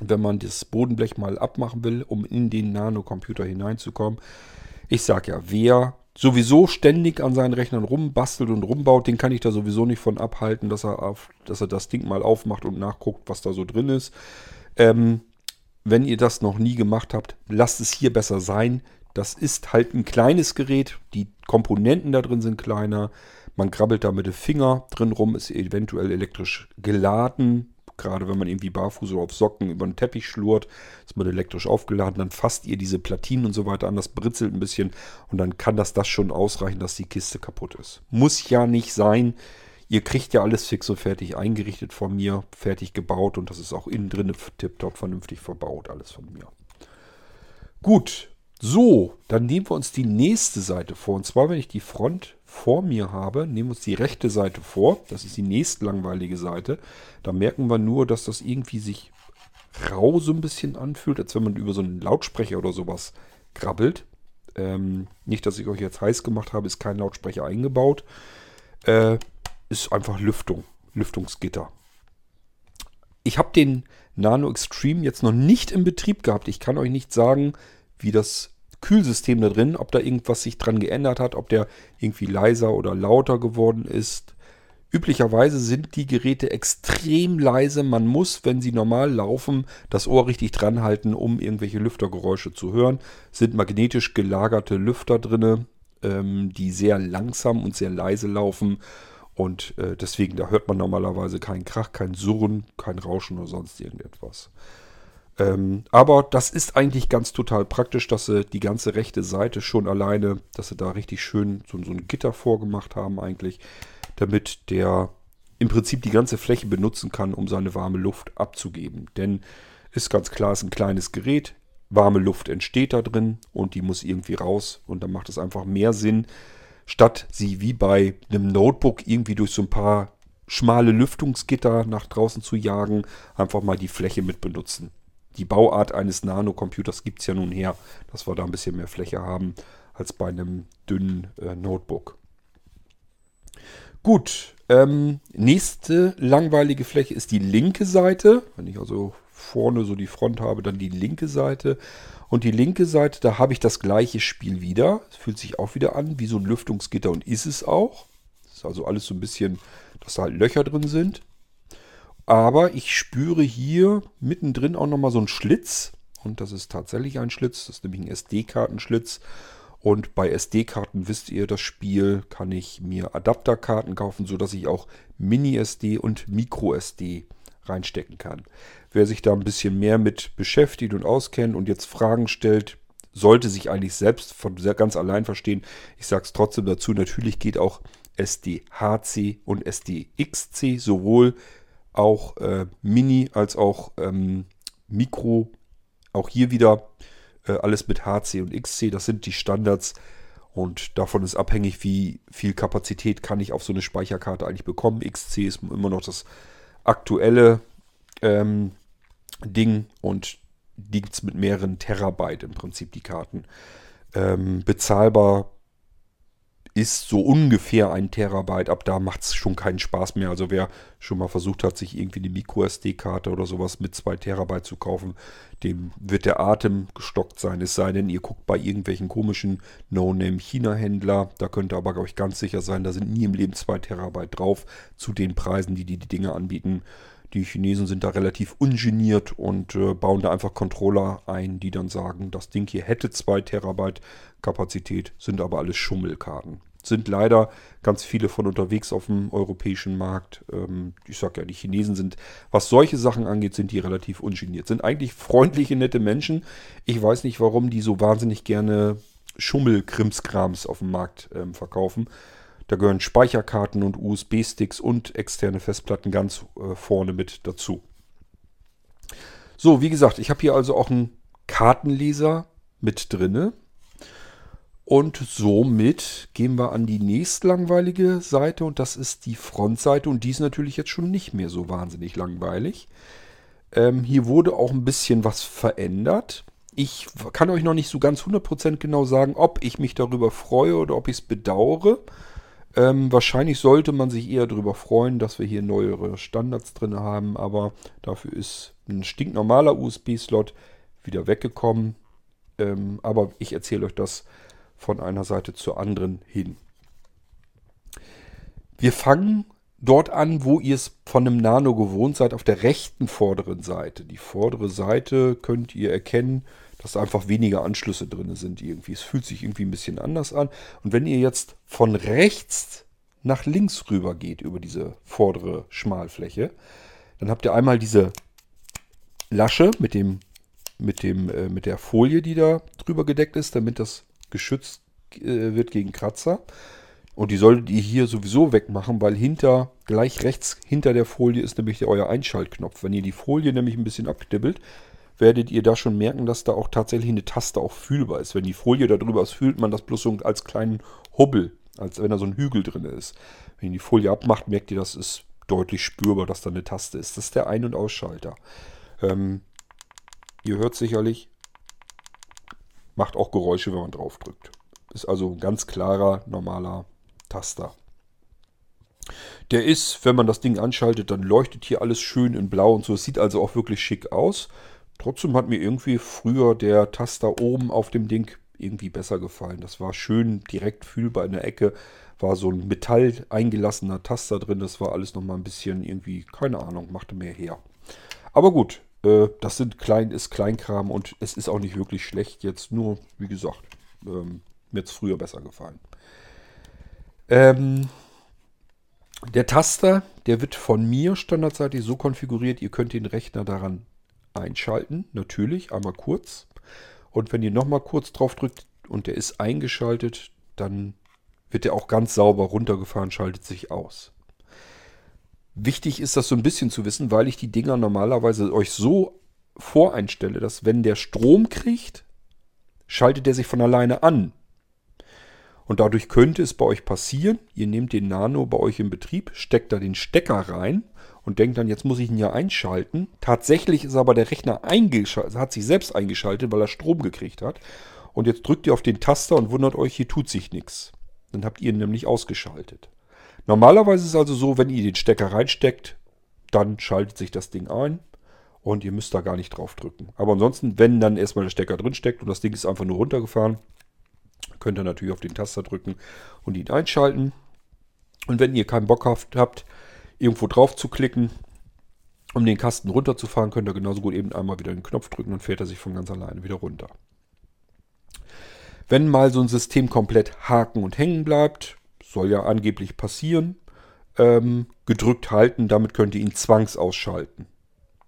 wenn man das Bodenblech mal abmachen will, um in den Nanocomputer hineinzukommen. Ich sage ja, wer sowieso ständig an seinen Rechnern rumbastelt und rumbaut, den kann ich da sowieso nicht von abhalten, dass er, auf, dass er das Ding mal aufmacht und nachguckt, was da so drin ist. Ähm, wenn ihr das noch nie gemacht habt, lasst es hier besser sein. Das ist halt ein kleines Gerät. Die Komponenten da drin sind kleiner. Man krabbelt da mit dem Finger drin rum, ist eventuell elektrisch geladen. Gerade wenn man irgendwie barfuß oder auf Socken über den Teppich schlurt, ist man elektrisch aufgeladen, dann fasst ihr diese Platinen und so weiter an, das britzelt ein bisschen und dann kann das das schon ausreichen, dass die Kiste kaputt ist. Muss ja nicht sein. Ihr kriegt ja alles fix und fertig eingerichtet von mir, fertig gebaut und das ist auch innen drin tiptop vernünftig verbaut, alles von mir. Gut, so, dann nehmen wir uns die nächste Seite vor. Und zwar, wenn ich die Front vor mir habe, nehmen wir uns die rechte Seite vor. Das ist die nächstlangweilige Seite. Da merken wir nur, dass das irgendwie sich rau so ein bisschen anfühlt, als wenn man über so einen Lautsprecher oder sowas krabbelt. Ähm, nicht, dass ich euch jetzt heiß gemacht habe, ist kein Lautsprecher eingebaut. Äh, ist einfach Lüftung, Lüftungsgitter. Ich habe den Nano Extreme jetzt noch nicht in Betrieb gehabt. Ich kann euch nicht sagen, wie das Kühlsystem da drin, ob da irgendwas sich dran geändert hat, ob der irgendwie leiser oder lauter geworden ist. Üblicherweise sind die Geräte extrem leise. Man muss, wenn sie normal laufen, das Ohr richtig dran halten, um irgendwelche Lüftergeräusche zu hören. Sind magnetisch gelagerte Lüfter drin, ähm, die sehr langsam und sehr leise laufen. Und äh, deswegen, da hört man normalerweise keinen Krach, kein Surren, kein Rauschen oder sonst irgendetwas. Ähm, aber das ist eigentlich ganz total praktisch, dass sie die ganze rechte Seite schon alleine, dass sie da richtig schön so, so ein Gitter vorgemacht haben eigentlich, damit der im Prinzip die ganze Fläche benutzen kann, um seine warme Luft abzugeben. Denn ist ganz klar, es ist ein kleines Gerät, warme Luft entsteht da drin und die muss irgendwie raus und dann macht es einfach mehr Sinn, statt sie wie bei einem Notebook irgendwie durch so ein paar schmale Lüftungsgitter nach draußen zu jagen, einfach mal die Fläche mit benutzen die Bauart eines Nanocomputers gibt es ja nun her, dass wir da ein bisschen mehr Fläche haben als bei einem dünnen äh, Notebook. Gut, ähm, nächste langweilige Fläche ist die linke Seite. Wenn ich also vorne so die Front habe, dann die linke Seite. Und die linke Seite, da habe ich das gleiche Spiel wieder. Es fühlt sich auch wieder an wie so ein Lüftungsgitter und ist es auch. Das ist also alles so ein bisschen, dass da halt Löcher drin sind. Aber ich spüre hier mittendrin auch nochmal so einen Schlitz. Und das ist tatsächlich ein Schlitz. Das ist nämlich ein SD-Kartenschlitz. Und bei SD-Karten wisst ihr, das Spiel kann ich mir Adapterkarten kaufen, sodass ich auch Mini-SD und Micro-SD reinstecken kann. Wer sich da ein bisschen mehr mit beschäftigt und auskennt und jetzt Fragen stellt, sollte sich eigentlich selbst von ganz allein verstehen. Ich sage es trotzdem dazu, natürlich geht auch SD-HC und SD-XC sowohl auch äh, Mini als auch ähm, Mikro. Auch hier wieder äh, alles mit HC und XC. Das sind die Standards. Und davon ist abhängig, wie viel Kapazität kann ich auf so eine Speicherkarte eigentlich bekommen. XC ist immer noch das aktuelle ähm, Ding und liegt mit mehreren Terabyte im Prinzip die Karten. Ähm, bezahlbar ist so ungefähr ein Terabyte. Ab da macht es schon keinen Spaß mehr. Also wer schon mal versucht hat, sich irgendwie eine Micro-SD-Karte oder sowas mit 2 Terabyte zu kaufen, dem wird der Atem gestockt sein. Es sei denn, ihr guckt bei irgendwelchen komischen No-Name-China-Händler. Da könnt ihr aber, glaube ich, ganz sicher sein, da sind nie im Leben 2 Terabyte drauf zu den Preisen, die die, die Dinge anbieten. Die Chinesen sind da relativ ungeniert und äh, bauen da einfach Controller ein, die dann sagen, das Ding hier hätte 2 Terabyte Kapazität, sind aber alles Schummelkarten. Sind leider ganz viele von unterwegs auf dem europäischen Markt. Ähm, ich sag ja, die Chinesen sind, was solche Sachen angeht, sind die relativ ungeniert. Sind eigentlich freundliche, nette Menschen. Ich weiß nicht, warum die so wahnsinnig gerne Schummelkrimskrams auf dem Markt ähm, verkaufen. Da gehören Speicherkarten und USB-Sticks und externe Festplatten ganz äh, vorne mit dazu. So, wie gesagt, ich habe hier also auch einen Kartenleser mit drinne. Und somit gehen wir an die nächstlangweilige Seite und das ist die Frontseite und die ist natürlich jetzt schon nicht mehr so wahnsinnig langweilig. Ähm, hier wurde auch ein bisschen was verändert. Ich kann euch noch nicht so ganz 100% genau sagen, ob ich mich darüber freue oder ob ich es bedauere. Ähm, wahrscheinlich sollte man sich eher darüber freuen, dass wir hier neuere Standards drin haben, aber dafür ist ein stinknormaler USB-Slot wieder weggekommen. Ähm, aber ich erzähle euch das von einer Seite zur anderen hin. Wir fangen dort an, wo ihr es von einem Nano gewohnt seid, auf der rechten vorderen Seite. Die vordere Seite könnt ihr erkennen, dass einfach weniger Anschlüsse drin sind irgendwie. Es fühlt sich irgendwie ein bisschen anders an. Und wenn ihr jetzt von rechts nach links rüber geht über diese vordere Schmalfläche, dann habt ihr einmal diese Lasche mit dem mit dem äh, mit der Folie, die da drüber gedeckt ist, damit das geschützt äh, wird gegen Kratzer. Und die solltet ihr hier sowieso wegmachen, weil hinter, gleich rechts hinter der Folie ist nämlich der, euer Einschaltknopf. Wenn ihr die Folie nämlich ein bisschen abknibbelt, werdet ihr da schon merken, dass da auch tatsächlich eine Taste auch fühlbar ist. Wenn die Folie da drüber ist, fühlt man das bloß so als kleinen Hubbel, als wenn da so ein Hügel drin ist. Wenn ihr die Folie abmacht, merkt ihr, das ist deutlich spürbar, dass da eine Taste ist. Das ist der Ein- und Ausschalter. Ähm, ihr hört sicherlich, macht auch Geräusche, wenn man drauf drückt. Ist also ein ganz klarer, normaler Taster. Der ist, wenn man das Ding anschaltet, dann leuchtet hier alles schön in blau und so. Es sieht also auch wirklich schick aus. Trotzdem hat mir irgendwie früher der Taster oben auf dem Ding irgendwie besser gefallen. Das war schön direkt fühlbar in der Ecke. War so ein Metall eingelassener Taster drin. Das war alles nochmal ein bisschen irgendwie, keine Ahnung, machte mehr her. Aber gut, äh, das sind klein, ist Kleinkram und es ist auch nicht wirklich schlecht jetzt. Nur, wie gesagt, ähm, mir hat es früher besser gefallen. Ähm, der Taster, der wird von mir standardseitig so konfiguriert, ihr könnt den Rechner daran einschalten, natürlich, einmal kurz. Und wenn ihr nochmal kurz drauf drückt und der ist eingeschaltet, dann wird er auch ganz sauber runtergefahren, schaltet sich aus. Wichtig ist das so ein bisschen zu wissen, weil ich die Dinger normalerweise euch so voreinstelle, dass wenn der Strom kriegt, schaltet er sich von alleine an. Und dadurch könnte es bei euch passieren, ihr nehmt den Nano bei euch in Betrieb, steckt da den Stecker rein und denkt dann, jetzt muss ich ihn ja einschalten. Tatsächlich ist aber der Rechner eingeschaltet, hat sich selbst eingeschaltet, weil er Strom gekriegt hat. Und jetzt drückt ihr auf den Taster und wundert euch, hier tut sich nichts. Dann habt ihr ihn nämlich ausgeschaltet. Normalerweise ist es also so, wenn ihr den Stecker reinsteckt, dann schaltet sich das Ding ein und ihr müsst da gar nicht drauf drücken. Aber ansonsten, wenn dann erstmal der Stecker drin steckt und das Ding ist einfach nur runtergefahren, könnt ihr natürlich auf den Taster drücken und ihn einschalten. Und wenn ihr keinen Bock habt, irgendwo drauf zu klicken, um den Kasten runterzufahren, könnt ihr genauso gut eben einmal wieder den Knopf drücken und fährt er sich von ganz alleine wieder runter. Wenn mal so ein System komplett haken und hängen bleibt, soll ja angeblich passieren, ähm, gedrückt halten, damit könnt ihr ihn zwangsausschalten.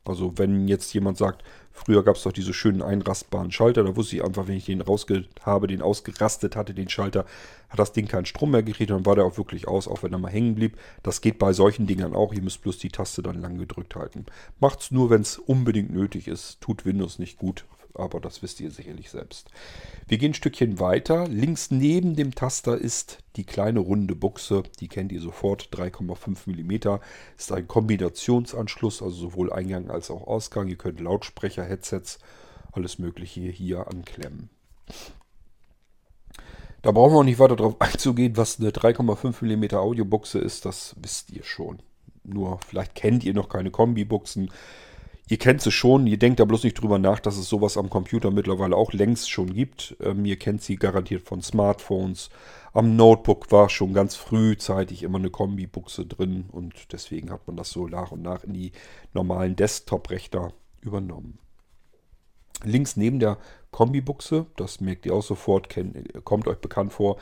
Also wenn jetzt jemand sagt, früher gab es doch diese schönen einrastbaren Schalter, da wusste ich einfach, wenn ich den rausge habe, den ausgerastet hatte, den Schalter, hat das Ding keinen Strom mehr gekriegt dann war der auch wirklich aus, auch wenn er mal hängen blieb. Das geht bei solchen Dingern auch. Ihr müsst bloß die Taste dann lang gedrückt halten. Macht's nur, wenn es unbedingt nötig ist. Tut Windows nicht gut aber das wisst ihr sicherlich selbst. Wir gehen ein Stückchen weiter. Links neben dem Taster ist die kleine runde Buchse, die kennt ihr sofort, 3,5 mm. Ist ein Kombinationsanschluss, also sowohl Eingang als auch Ausgang. Ihr könnt Lautsprecher, Headsets, alles Mögliche hier anklemmen. Da brauchen wir auch nicht weiter darauf einzugehen, was eine 3,5 mm Audiobuchse ist, das wisst ihr schon. Nur vielleicht kennt ihr noch keine Kombibuchsen. Ihr kennt sie schon, ihr denkt da bloß nicht drüber nach, dass es sowas am Computer mittlerweile auch längst schon gibt. Ähm, ihr kennt sie garantiert von Smartphones. Am Notebook war schon ganz frühzeitig immer eine Kombi-Buchse drin und deswegen hat man das so nach und nach in die normalen Desktop-Rechner übernommen. Links neben der Kombi-Buchse, das merkt ihr auch sofort, kennt, kommt euch bekannt vor,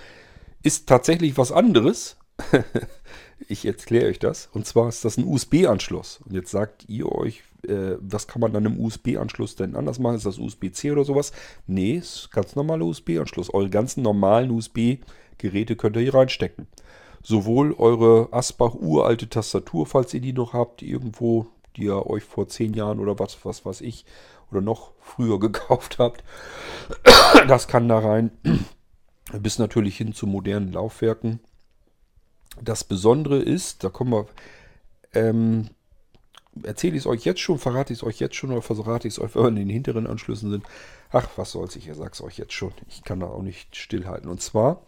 ist tatsächlich was anderes. ich erkläre euch das. Und zwar ist das ein USB-Anschluss. Und jetzt sagt ihr euch, äh, was kann man dann im USB-Anschluss denn anders machen? Ist das USB-C oder sowas? Nee, ist ganz normaler USB-Anschluss. Eure ganzen normalen USB-Geräte könnt ihr hier reinstecken. Sowohl eure Asbach uralte Tastatur, falls ihr die noch habt, irgendwo, die ihr euch vor zehn Jahren oder was, was weiß ich, oder noch früher gekauft habt. Das kann da rein. Bis natürlich hin zu modernen Laufwerken. Das Besondere ist, da kommen wir, ähm, erzähle ich es euch jetzt schon, verrate ich es euch jetzt schon oder verrate ich es euch, wenn wir in den hinteren Anschlüssen sind. Ach, was soll's, ich sag's euch jetzt schon. Ich kann da auch nicht stillhalten. Und zwar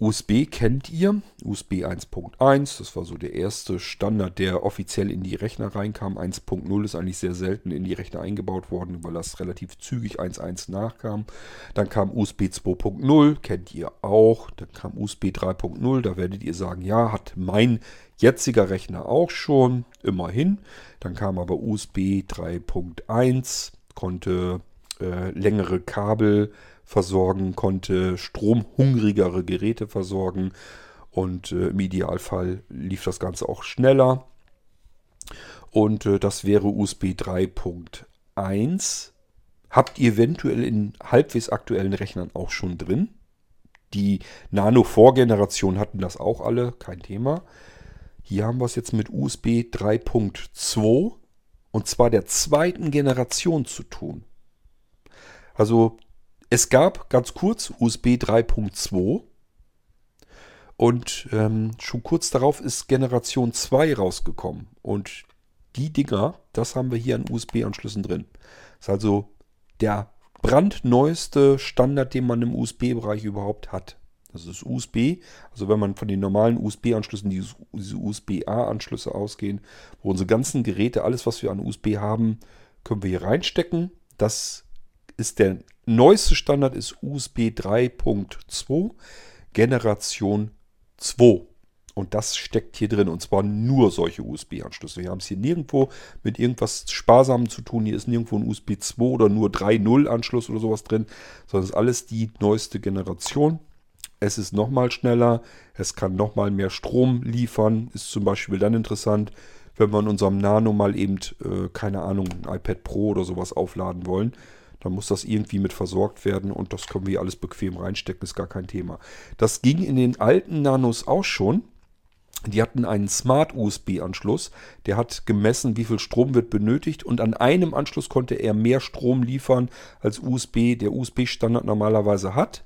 USB kennt ihr, USB 1.1, das war so der erste Standard, der offiziell in die Rechner reinkam. 1.0 ist eigentlich sehr selten in die Rechner eingebaut worden, weil das relativ zügig 1.1 nachkam. Dann kam USB 2.0, kennt ihr auch. Dann kam USB 3.0, da werdet ihr sagen, ja, hat mein jetziger Rechner auch schon, immerhin. Dann kam aber USB 3.1, konnte äh, längere Kabel versorgen, konnte stromhungrigere Geräte versorgen und äh, im Idealfall lief das Ganze auch schneller. Und äh, das wäre USB 3.1. Habt ihr eventuell in halbwegs aktuellen Rechnern auch schon drin. Die Nano-Vorgeneration hatten das auch alle, kein Thema. Hier haben wir es jetzt mit USB 3.2 und zwar der zweiten Generation zu tun. Also es gab ganz kurz USB 3.2 und ähm, schon kurz darauf ist Generation 2 rausgekommen. Und die Dinger, das haben wir hier an USB-Anschlüssen drin. Das ist also der brandneueste Standard, den man im USB-Bereich überhaupt hat. Das ist USB. Also wenn man von den normalen USB-Anschlüssen, diese, USB-A-Anschlüsse ausgehen, wo unsere ganzen Geräte, alles was wir an USB haben, können wir hier reinstecken. Das ist der neueste Standard ist USB 3.2 Generation 2. Und das steckt hier drin. Und zwar nur solche USB-Anschlüsse. Wir haben es hier nirgendwo mit irgendwas Sparsamem zu tun. Hier ist nirgendwo ein USB 2 oder nur 3.0 Anschluss oder sowas drin. Sondern es ist alles die neueste Generation. Es ist nochmal schneller. Es kann nochmal mehr Strom liefern. Ist zum Beispiel dann interessant, wenn wir in unserem Nano mal eben, äh, keine Ahnung, ein iPad Pro oder sowas aufladen wollen. Dann muss das irgendwie mit versorgt werden und das können wir alles bequem reinstecken, ist gar kein Thema. Das ging in den alten Nanos auch schon. Die hatten einen Smart USB-Anschluss, der hat gemessen, wie viel Strom wird benötigt und an einem Anschluss konnte er mehr Strom liefern, als USB, der USB-Standard normalerweise hat.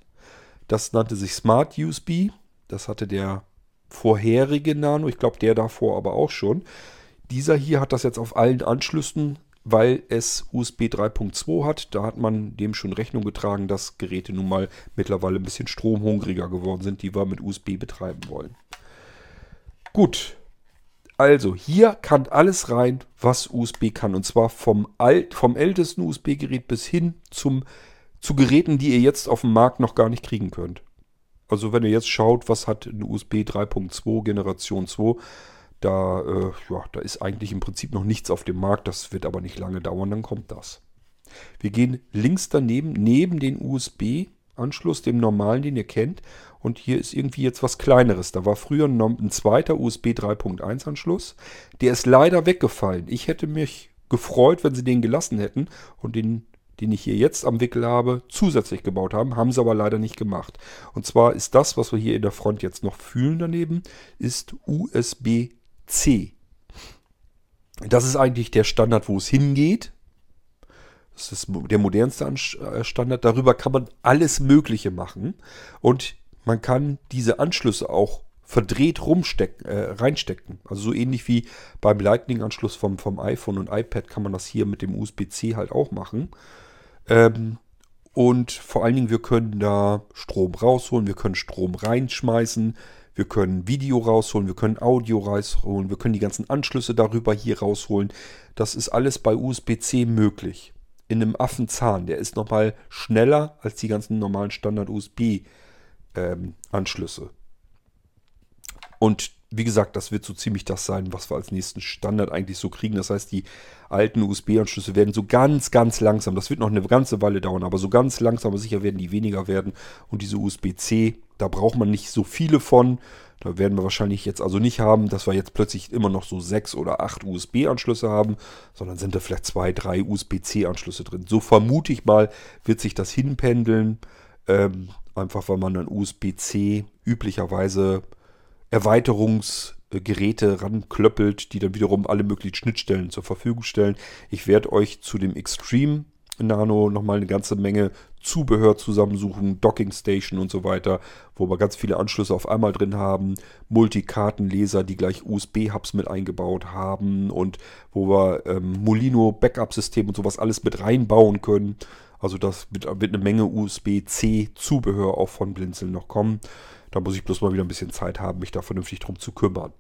Das nannte sich Smart USB. Das hatte der vorherige Nano, ich glaube der davor aber auch schon. Dieser hier hat das jetzt auf allen Anschlüssen, weil es USB 3.2 hat. Da hat man dem schon Rechnung getragen, dass Geräte nun mal mittlerweile ein bisschen stromhungriger geworden sind, die wir mit USB betreiben wollen. Gut. Also, hier kann alles rein, was USB kann. Und zwar vom, alt, vom ältesten USB-Gerät bis hin zum, zu Geräten, die ihr jetzt auf dem Markt noch gar nicht kriegen könnt. Also, wenn ihr jetzt schaut, was hat ein USB 3.2 Generation 2, da, äh, ja, da ist eigentlich im Prinzip noch nichts auf dem Markt. Das wird aber nicht lange dauern, dann kommt das. Wir gehen links daneben, neben den USB-Anschluss, dem normalen, den ihr kennt, und hier ist irgendwie jetzt was kleineres. Da war früher ein, ein zweiter USB 3.1 Anschluss. Der ist leider weggefallen. Ich hätte mich gefreut, wenn sie den gelassen hätten und den, den ich hier jetzt am Wickel habe, zusätzlich gebaut haben. Haben sie aber leider nicht gemacht. Und zwar ist das, was wir hier in der Front jetzt noch fühlen daneben, ist USB-C. Das ist eigentlich der Standard, wo es hingeht. Das ist der modernste äh, Standard. Darüber kann man alles Mögliche machen. Und man kann diese Anschlüsse auch verdreht rumstecken, äh, reinstecken. Also so ähnlich wie beim Lightning-Anschluss vom, vom iPhone und iPad kann man das hier mit dem USB-C halt auch machen. Ähm, und vor allen Dingen, wir können da Strom rausholen, wir können Strom reinschmeißen, wir können Video rausholen, wir können Audio rausholen, wir können die ganzen Anschlüsse darüber hier rausholen. Das ist alles bei USB-C möglich. In einem Affenzahn. Der ist nochmal schneller als die ganzen normalen Standard-USB-Anschlüsse ähm. Und wie gesagt, das wird so ziemlich das sein, was wir als nächsten Standard eigentlich so kriegen. Das heißt, die alten USB-Anschlüsse werden so ganz, ganz langsam, das wird noch eine ganze Weile dauern, aber so ganz langsam, aber sicher werden die weniger werden. Und diese USB-C, da braucht man nicht so viele von. Da werden wir wahrscheinlich jetzt also nicht haben, dass wir jetzt plötzlich immer noch so sechs oder acht USB-Anschlüsse haben, sondern sind da vielleicht zwei, drei USB-C-Anschlüsse drin. So vermute ich mal, wird sich das hinpendeln. Ähm, einfach weil man an USB-C üblicherweise Erweiterungsgeräte ranklöppelt, die dann wiederum alle möglichen Schnittstellen zur Verfügung stellen. Ich werde euch zu dem Extreme Nano nochmal eine ganze Menge Zubehör zusammensuchen, Docking Station und so weiter, wo wir ganz viele Anschlüsse auf einmal drin haben, Multikartenleser, die gleich USB-Hubs mit eingebaut haben und wo wir ähm, Molino Backup-System und sowas alles mit reinbauen können. Also das wird, wird eine Menge USB-C-Zubehör auch von Blinzeln noch kommen. Da muss ich bloß mal wieder ein bisschen Zeit haben, mich da vernünftig drum zu kümmern.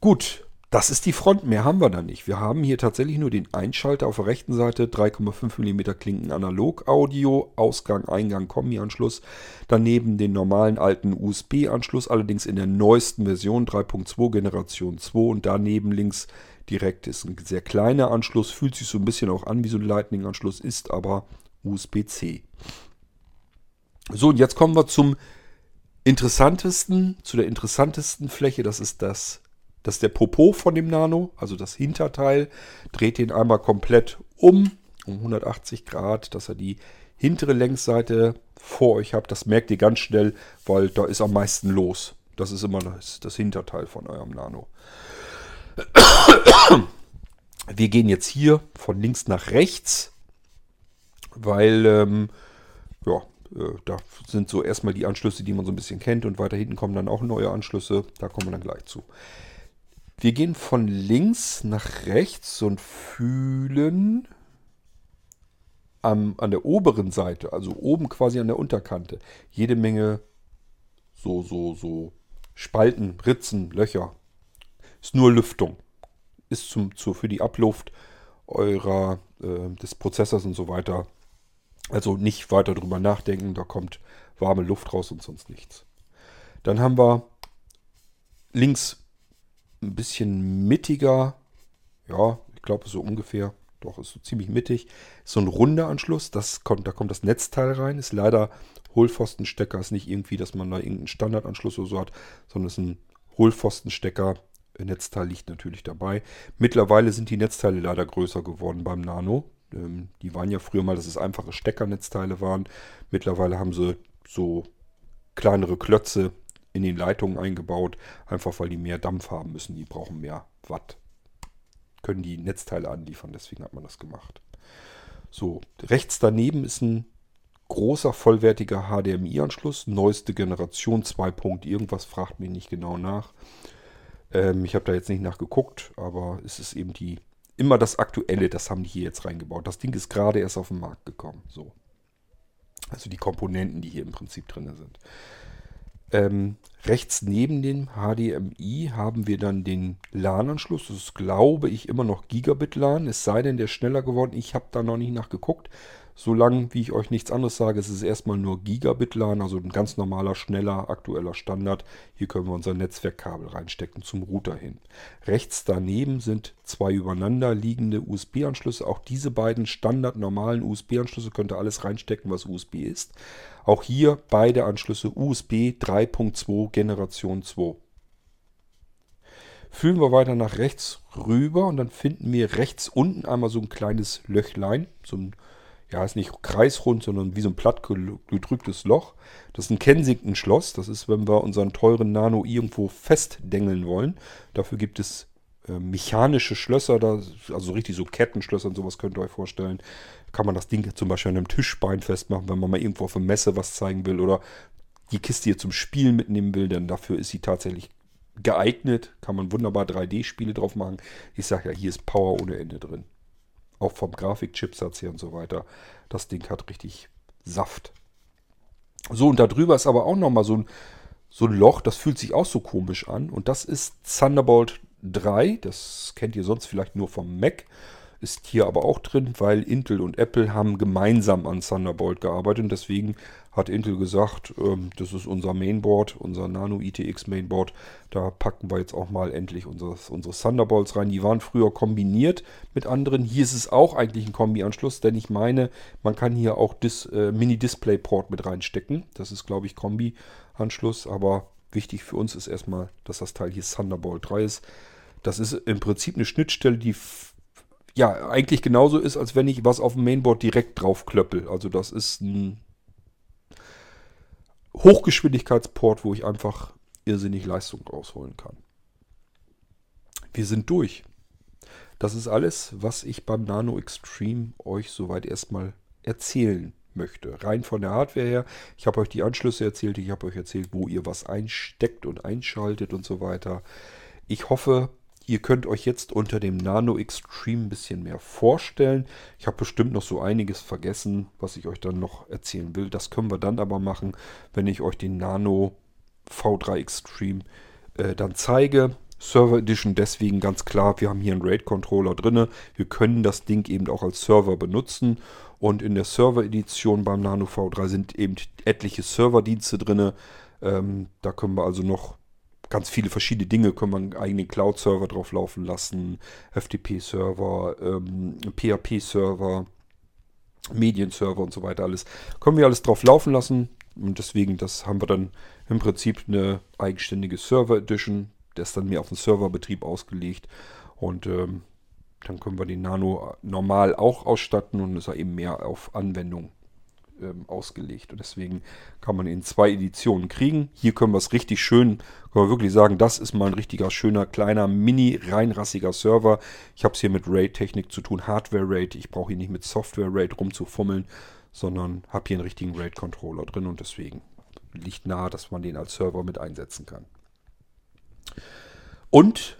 Gut, das ist die Front. Mehr haben wir da nicht. Wir haben hier tatsächlich nur den Einschalter auf der rechten Seite, 3,5 mm Klinken Analog Audio, Ausgang, Eingang, Kombi-Anschluss. Daneben den normalen alten USB-Anschluss, allerdings in der neuesten Version 3.2 Generation 2 und daneben links direkt. Ist ein sehr kleiner Anschluss, fühlt sich so ein bisschen auch an wie so ein Lightning-Anschluss, ist aber USB-C. So, und jetzt kommen wir zum interessantesten, zu der interessantesten Fläche. Das ist das, das ist der Popo von dem Nano, also das Hinterteil. Dreht den einmal komplett um, um 180 Grad, dass er die hintere Längsseite vor euch habt. Das merkt ihr ganz schnell, weil da ist am meisten los. Das ist immer das, das Hinterteil von eurem Nano. Wir gehen jetzt hier von links nach rechts, weil ähm, ja, äh, da sind so erstmal die Anschlüsse, die man so ein bisschen kennt und weiter hinten kommen dann auch neue Anschlüsse. Da kommen wir dann gleich zu. Wir gehen von links nach rechts und fühlen am, an der oberen Seite, also oben quasi an der Unterkante, jede Menge so, so, so Spalten, Ritzen, Löcher, ist nur Lüftung. Ist zum, zu, für die Abluft eurer, äh, des Prozessors und so weiter. Also nicht weiter drüber nachdenken, da kommt warme Luft raus und sonst nichts. Dann haben wir links ein bisschen mittiger, ja, ich glaube so ungefähr, doch, ist so ziemlich mittig. so ein runder Anschluss, das kommt, da kommt das Netzteil rein, ist leider Hohlpfostenstecker, ist nicht irgendwie, dass man da irgendeinen Standardanschluss oder so hat, sondern ist ein Hohlpfostenstecker Netzteil liegt natürlich dabei. Mittlerweile sind die Netzteile leider größer geworden beim Nano. Ähm, die waren ja früher mal, dass es einfache Steckernetzteile waren. Mittlerweile haben sie so kleinere Klötze in den Leitungen eingebaut, einfach weil die mehr Dampf haben müssen. Die brauchen mehr Watt. Können die Netzteile anliefern, deswegen hat man das gemacht. So, rechts daneben ist ein großer vollwertiger HDMI-Anschluss, neueste Generation 2. irgendwas, fragt mich nicht genau nach. Ähm, ich habe da jetzt nicht nachgeguckt, aber es ist eben die immer das aktuelle, das haben die hier jetzt reingebaut. Das Ding ist gerade erst auf den Markt gekommen. So. Also die Komponenten, die hier im Prinzip drin sind. Ähm, rechts neben dem HDMI haben wir dann den LAN-Anschluss. Das ist, glaube ich, immer noch Gigabit-LAN. Es sei denn, der ist schneller geworden. Ich habe da noch nicht nachgeguckt. Solange, wie ich euch nichts anderes sage, ist es erstmal nur Gigabit-LAN, also ein ganz normaler, schneller, aktueller Standard. Hier können wir unser Netzwerkkabel reinstecken zum Router hin. Rechts daneben sind zwei übereinander liegende USB-Anschlüsse. Auch diese beiden standard normalen USB-Anschlüsse könnt ihr alles reinstecken, was USB ist. Auch hier beide Anschlüsse USB 3.2 Generation 2. Fühlen wir weiter nach rechts rüber und dann finden wir rechts unten einmal so ein kleines Löchlein, so ein ja, ist nicht kreisrund, sondern wie so ein platt gedrücktes Loch. Das ist ein Kensington-Schloss. Das ist, wenn wir unseren teuren Nano irgendwo festdengeln wollen. Dafür gibt es äh, mechanische Schlösser, also richtig so Kettenschlösser und sowas könnt ihr euch vorstellen. Kann man das Ding zum Beispiel an einem Tischbein festmachen, wenn man mal irgendwo auf der Messe was zeigen will oder die Kiste hier zum Spielen mitnehmen will, denn dafür ist sie tatsächlich geeignet. Kann man wunderbar 3D-Spiele drauf machen. Ich sage ja, hier ist Power ohne Ende drin. Auch vom Grafikchipsatz her und so weiter. Das Ding hat richtig Saft. So, und da drüber ist aber auch nochmal so ein, so ein Loch, das fühlt sich auch so komisch an. Und das ist Thunderbolt 3. Das kennt ihr sonst vielleicht nur vom Mac ist hier aber auch drin, weil Intel und Apple haben gemeinsam an Thunderbolt gearbeitet und deswegen hat Intel gesagt, ähm, das ist unser Mainboard, unser Nano ITX Mainboard, da packen wir jetzt auch mal endlich unseres, unsere Thunderbolts rein. Die waren früher kombiniert mit anderen. Hier ist es auch eigentlich ein Kombi-Anschluss, denn ich meine, man kann hier auch äh, Mini-Display-Port mit reinstecken. Das ist, glaube ich, Kombi-Anschluss, aber wichtig für uns ist erstmal, dass das Teil hier Thunderbolt 3 ist. Das ist im Prinzip eine Schnittstelle, die ja, eigentlich genauso ist, als wenn ich was auf dem Mainboard direkt drauf klöppel. Also das ist ein Hochgeschwindigkeitsport, wo ich einfach irrsinnig Leistung rausholen kann. Wir sind durch. Das ist alles, was ich beim Nano Extreme euch soweit erstmal erzählen möchte. Rein von der Hardware her. Ich habe euch die Anschlüsse erzählt, ich habe euch erzählt, wo ihr was einsteckt und einschaltet und so weiter. Ich hoffe, Ihr könnt euch jetzt unter dem Nano Extreme ein bisschen mehr vorstellen. Ich habe bestimmt noch so einiges vergessen, was ich euch dann noch erzählen will. Das können wir dann aber machen, wenn ich euch den Nano V3 Extreme äh, dann zeige. Server Edition deswegen ganz klar, wir haben hier einen RAID-Controller drin. Wir können das Ding eben auch als Server benutzen. Und in der Server-Edition beim Nano V3 sind eben etliche Serverdienste drin. Ähm, da können wir also noch ganz viele verschiedene Dinge. Können wir einen eigenen Cloud-Server drauf laufen lassen, FTP-Server, ähm, PHP-Server, Medienserver und so weiter alles. Können wir alles drauf laufen lassen. Und deswegen, das haben wir dann im Prinzip eine eigenständige Server Edition. Der ist dann mehr auf den Serverbetrieb ausgelegt. Und ähm, dann können wir den Nano normal auch ausstatten und ist er eben mehr auf Anwendung ähm, ausgelegt. Und deswegen kann man in zwei Editionen kriegen. Hier können wir es richtig schön, können wir wirklich sagen, das ist mal ein richtiger, schöner, kleiner, mini, reinrassiger Server. Ich habe es hier mit RAID-Technik zu tun, Hardware-RAID. Ich brauche hier nicht mit Software-RAID rumzufummeln, sondern habe hier einen richtigen RAID-Controller drin und deswegen liegt nahe, dass man den als Server mit einsetzen kann. Und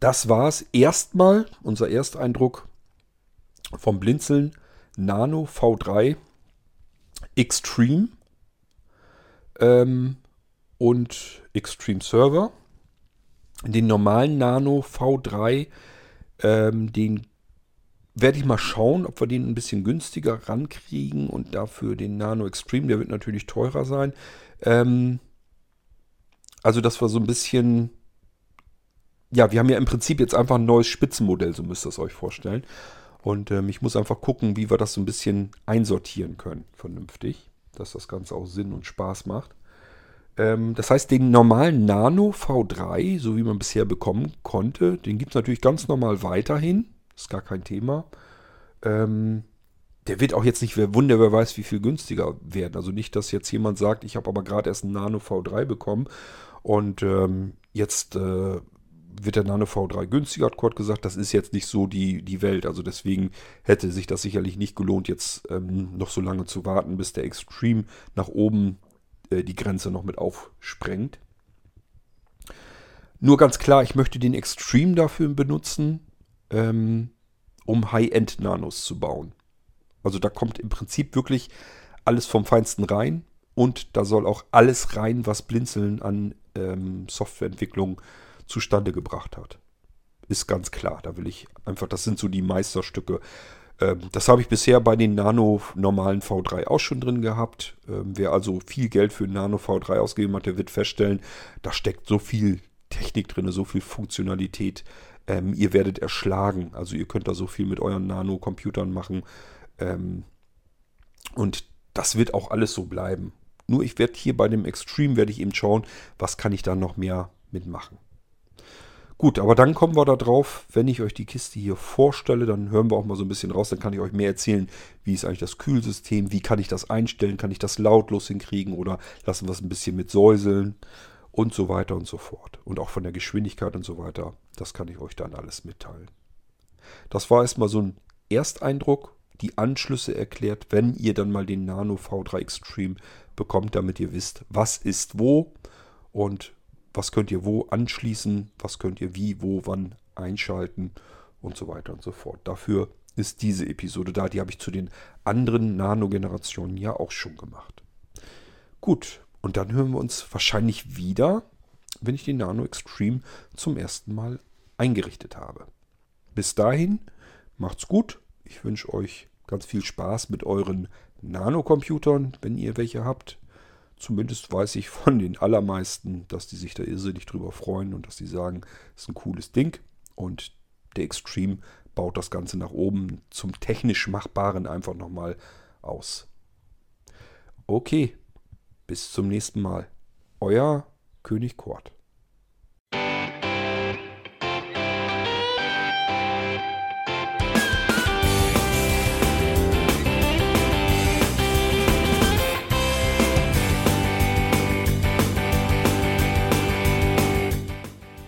das war es erstmal, unser Ersteindruck vom Blinzeln Nano V3 Extreme ähm, und Extreme Server. Den normalen Nano V3, ähm, den werde ich mal schauen, ob wir den ein bisschen günstiger rankriegen und dafür den Nano Extreme, der wird natürlich teurer sein. Ähm, also, dass wir so ein bisschen, ja, wir haben ja im Prinzip jetzt einfach ein neues Spitzenmodell, so müsst ihr es euch vorstellen. Und ähm, ich muss einfach gucken, wie wir das so ein bisschen einsortieren können, vernünftig, dass das Ganze auch Sinn und Spaß macht. Ähm, das heißt, den normalen Nano V3, so wie man bisher bekommen konnte, den gibt es natürlich ganz normal weiterhin. Ist gar kein Thema. Ähm, der wird auch jetzt nicht, wer Wunder, wer weiß, wie viel günstiger werden. Also nicht, dass jetzt jemand sagt, ich habe aber gerade erst einen Nano V3 bekommen und ähm, jetzt äh, wird der Nano V3 günstiger, hat Kurt gesagt. Das ist jetzt nicht so die, die Welt. Also deswegen hätte sich das sicherlich nicht gelohnt, jetzt ähm, noch so lange zu warten, bis der Extreme nach oben äh, die Grenze noch mit aufsprengt. Nur ganz klar, ich möchte den Extreme dafür benutzen, ähm, um High-End-Nanos zu bauen. Also da kommt im Prinzip wirklich alles vom Feinsten rein und da soll auch alles rein, was Blinzeln an ähm, Softwareentwicklung zustande gebracht hat. Ist ganz klar. Da will ich einfach, das sind so die Meisterstücke. Ähm, das habe ich bisher bei den Nano normalen V3 auch schon drin gehabt. Ähm, wer also viel Geld für Nano V3 ausgegeben hat, der wird feststellen, da steckt so viel Technik drin, so viel Funktionalität. Ähm, ihr werdet erschlagen. Also ihr könnt da so viel mit euren Nano-Computern machen. Und das wird auch alles so bleiben. Nur ich werde hier bei dem Extreme, werde ich eben schauen, was kann ich da noch mehr mitmachen. Gut, aber dann kommen wir da drauf, wenn ich euch die Kiste hier vorstelle, dann hören wir auch mal so ein bisschen raus, dann kann ich euch mehr erzählen, wie ist eigentlich das Kühlsystem, wie kann ich das einstellen, kann ich das lautlos hinkriegen oder lassen wir es ein bisschen mit säuseln und so weiter und so fort. Und auch von der Geschwindigkeit und so weiter, das kann ich euch dann alles mitteilen. Das war erstmal so ein Ersteindruck, die Anschlüsse erklärt, wenn ihr dann mal den Nano V3 Extreme bekommt, damit ihr wisst, was ist wo und was könnt ihr wo anschließen, was könnt ihr wie, wo, wann einschalten und so weiter und so fort. Dafür ist diese Episode da. Die habe ich zu den anderen Nano-Generationen ja auch schon gemacht. Gut, und dann hören wir uns wahrscheinlich wieder, wenn ich den Nano Extreme zum ersten Mal eingerichtet habe. Bis dahin, macht's gut. Ich wünsche euch ganz viel Spaß mit euren Nano-Computern, wenn ihr welche habt. Zumindest weiß ich von den allermeisten, dass die sich da irrsinnig drüber freuen und dass sie sagen, es ist ein cooles Ding. Und der Extreme baut das Ganze nach oben zum technisch Machbaren einfach nochmal aus. Okay, bis zum nächsten Mal. Euer König Kort.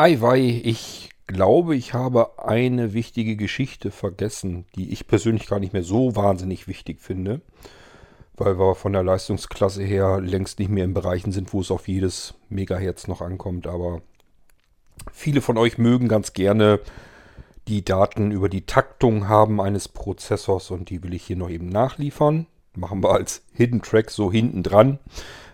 Eiwei, ich glaube, ich habe eine wichtige Geschichte vergessen, die ich persönlich gar nicht mehr so wahnsinnig wichtig finde, weil wir von der Leistungsklasse her längst nicht mehr in Bereichen sind, wo es auf jedes Megahertz noch ankommt. Aber viele von euch mögen ganz gerne die Daten über die Taktung haben eines Prozessors und die will ich hier noch eben nachliefern. Machen wir als Hidden Track so hinten dran.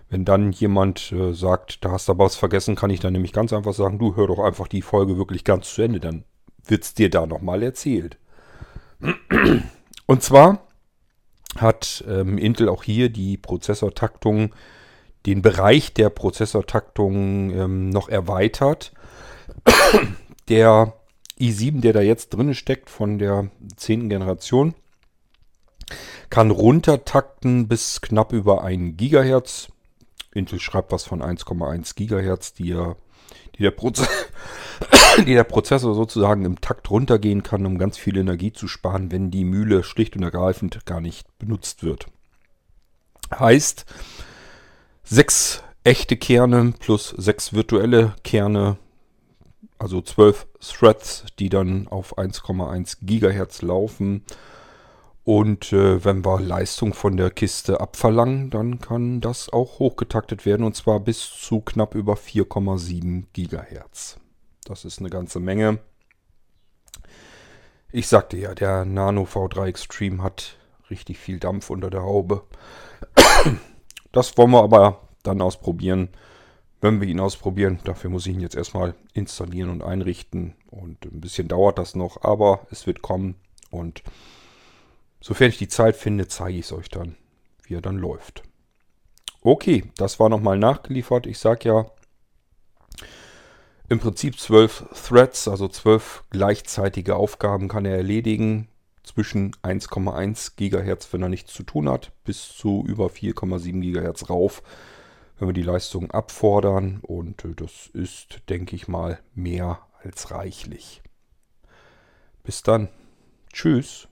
Wenn dann jemand äh, sagt, da hast du aber was vergessen, kann ich dann nämlich ganz einfach sagen, du hör doch einfach die Folge wirklich ganz zu Ende, dann wird es dir da nochmal erzählt. Und zwar hat ähm, Intel auch hier die Prozessortaktung, den Bereich der Prozessortaktung ähm, noch erweitert. der i7, der da jetzt drin steckt von der 10. Generation, kann runtertakten bis knapp über 1 Gigahertz. Intel schreibt was von 1,1 Gigahertz, die, die der, die der Prozessor sozusagen im Takt runtergehen kann, um ganz viel Energie zu sparen, wenn die Mühle schlicht und ergreifend gar nicht benutzt wird. Heißt, sechs echte Kerne plus sechs virtuelle Kerne, also zwölf Threads, die dann auf 1,1 Gigahertz laufen. Und äh, wenn wir Leistung von der Kiste abverlangen, dann kann das auch hochgetaktet werden und zwar bis zu knapp über 4,7 Gigahertz. Das ist eine ganze Menge. Ich sagte ja, der Nano V3 Extreme hat richtig viel Dampf unter der Haube. Das wollen wir aber dann ausprobieren, wenn wir ihn ausprobieren. Dafür muss ich ihn jetzt erstmal installieren und einrichten. Und ein bisschen dauert das noch, aber es wird kommen. Und sofern ich die Zeit finde, zeige ich es euch dann, wie er dann läuft. Okay, das war nochmal nachgeliefert. Ich sage ja, im Prinzip zwölf Threads, also zwölf gleichzeitige Aufgaben kann er erledigen zwischen 1,1 GHz, wenn er nichts zu tun hat, bis zu über 4,7 GHz rauf, wenn wir die Leistung abfordern. Und äh, das ist, denke ich mal, mehr als reichlich. Bis dann. Tschüss.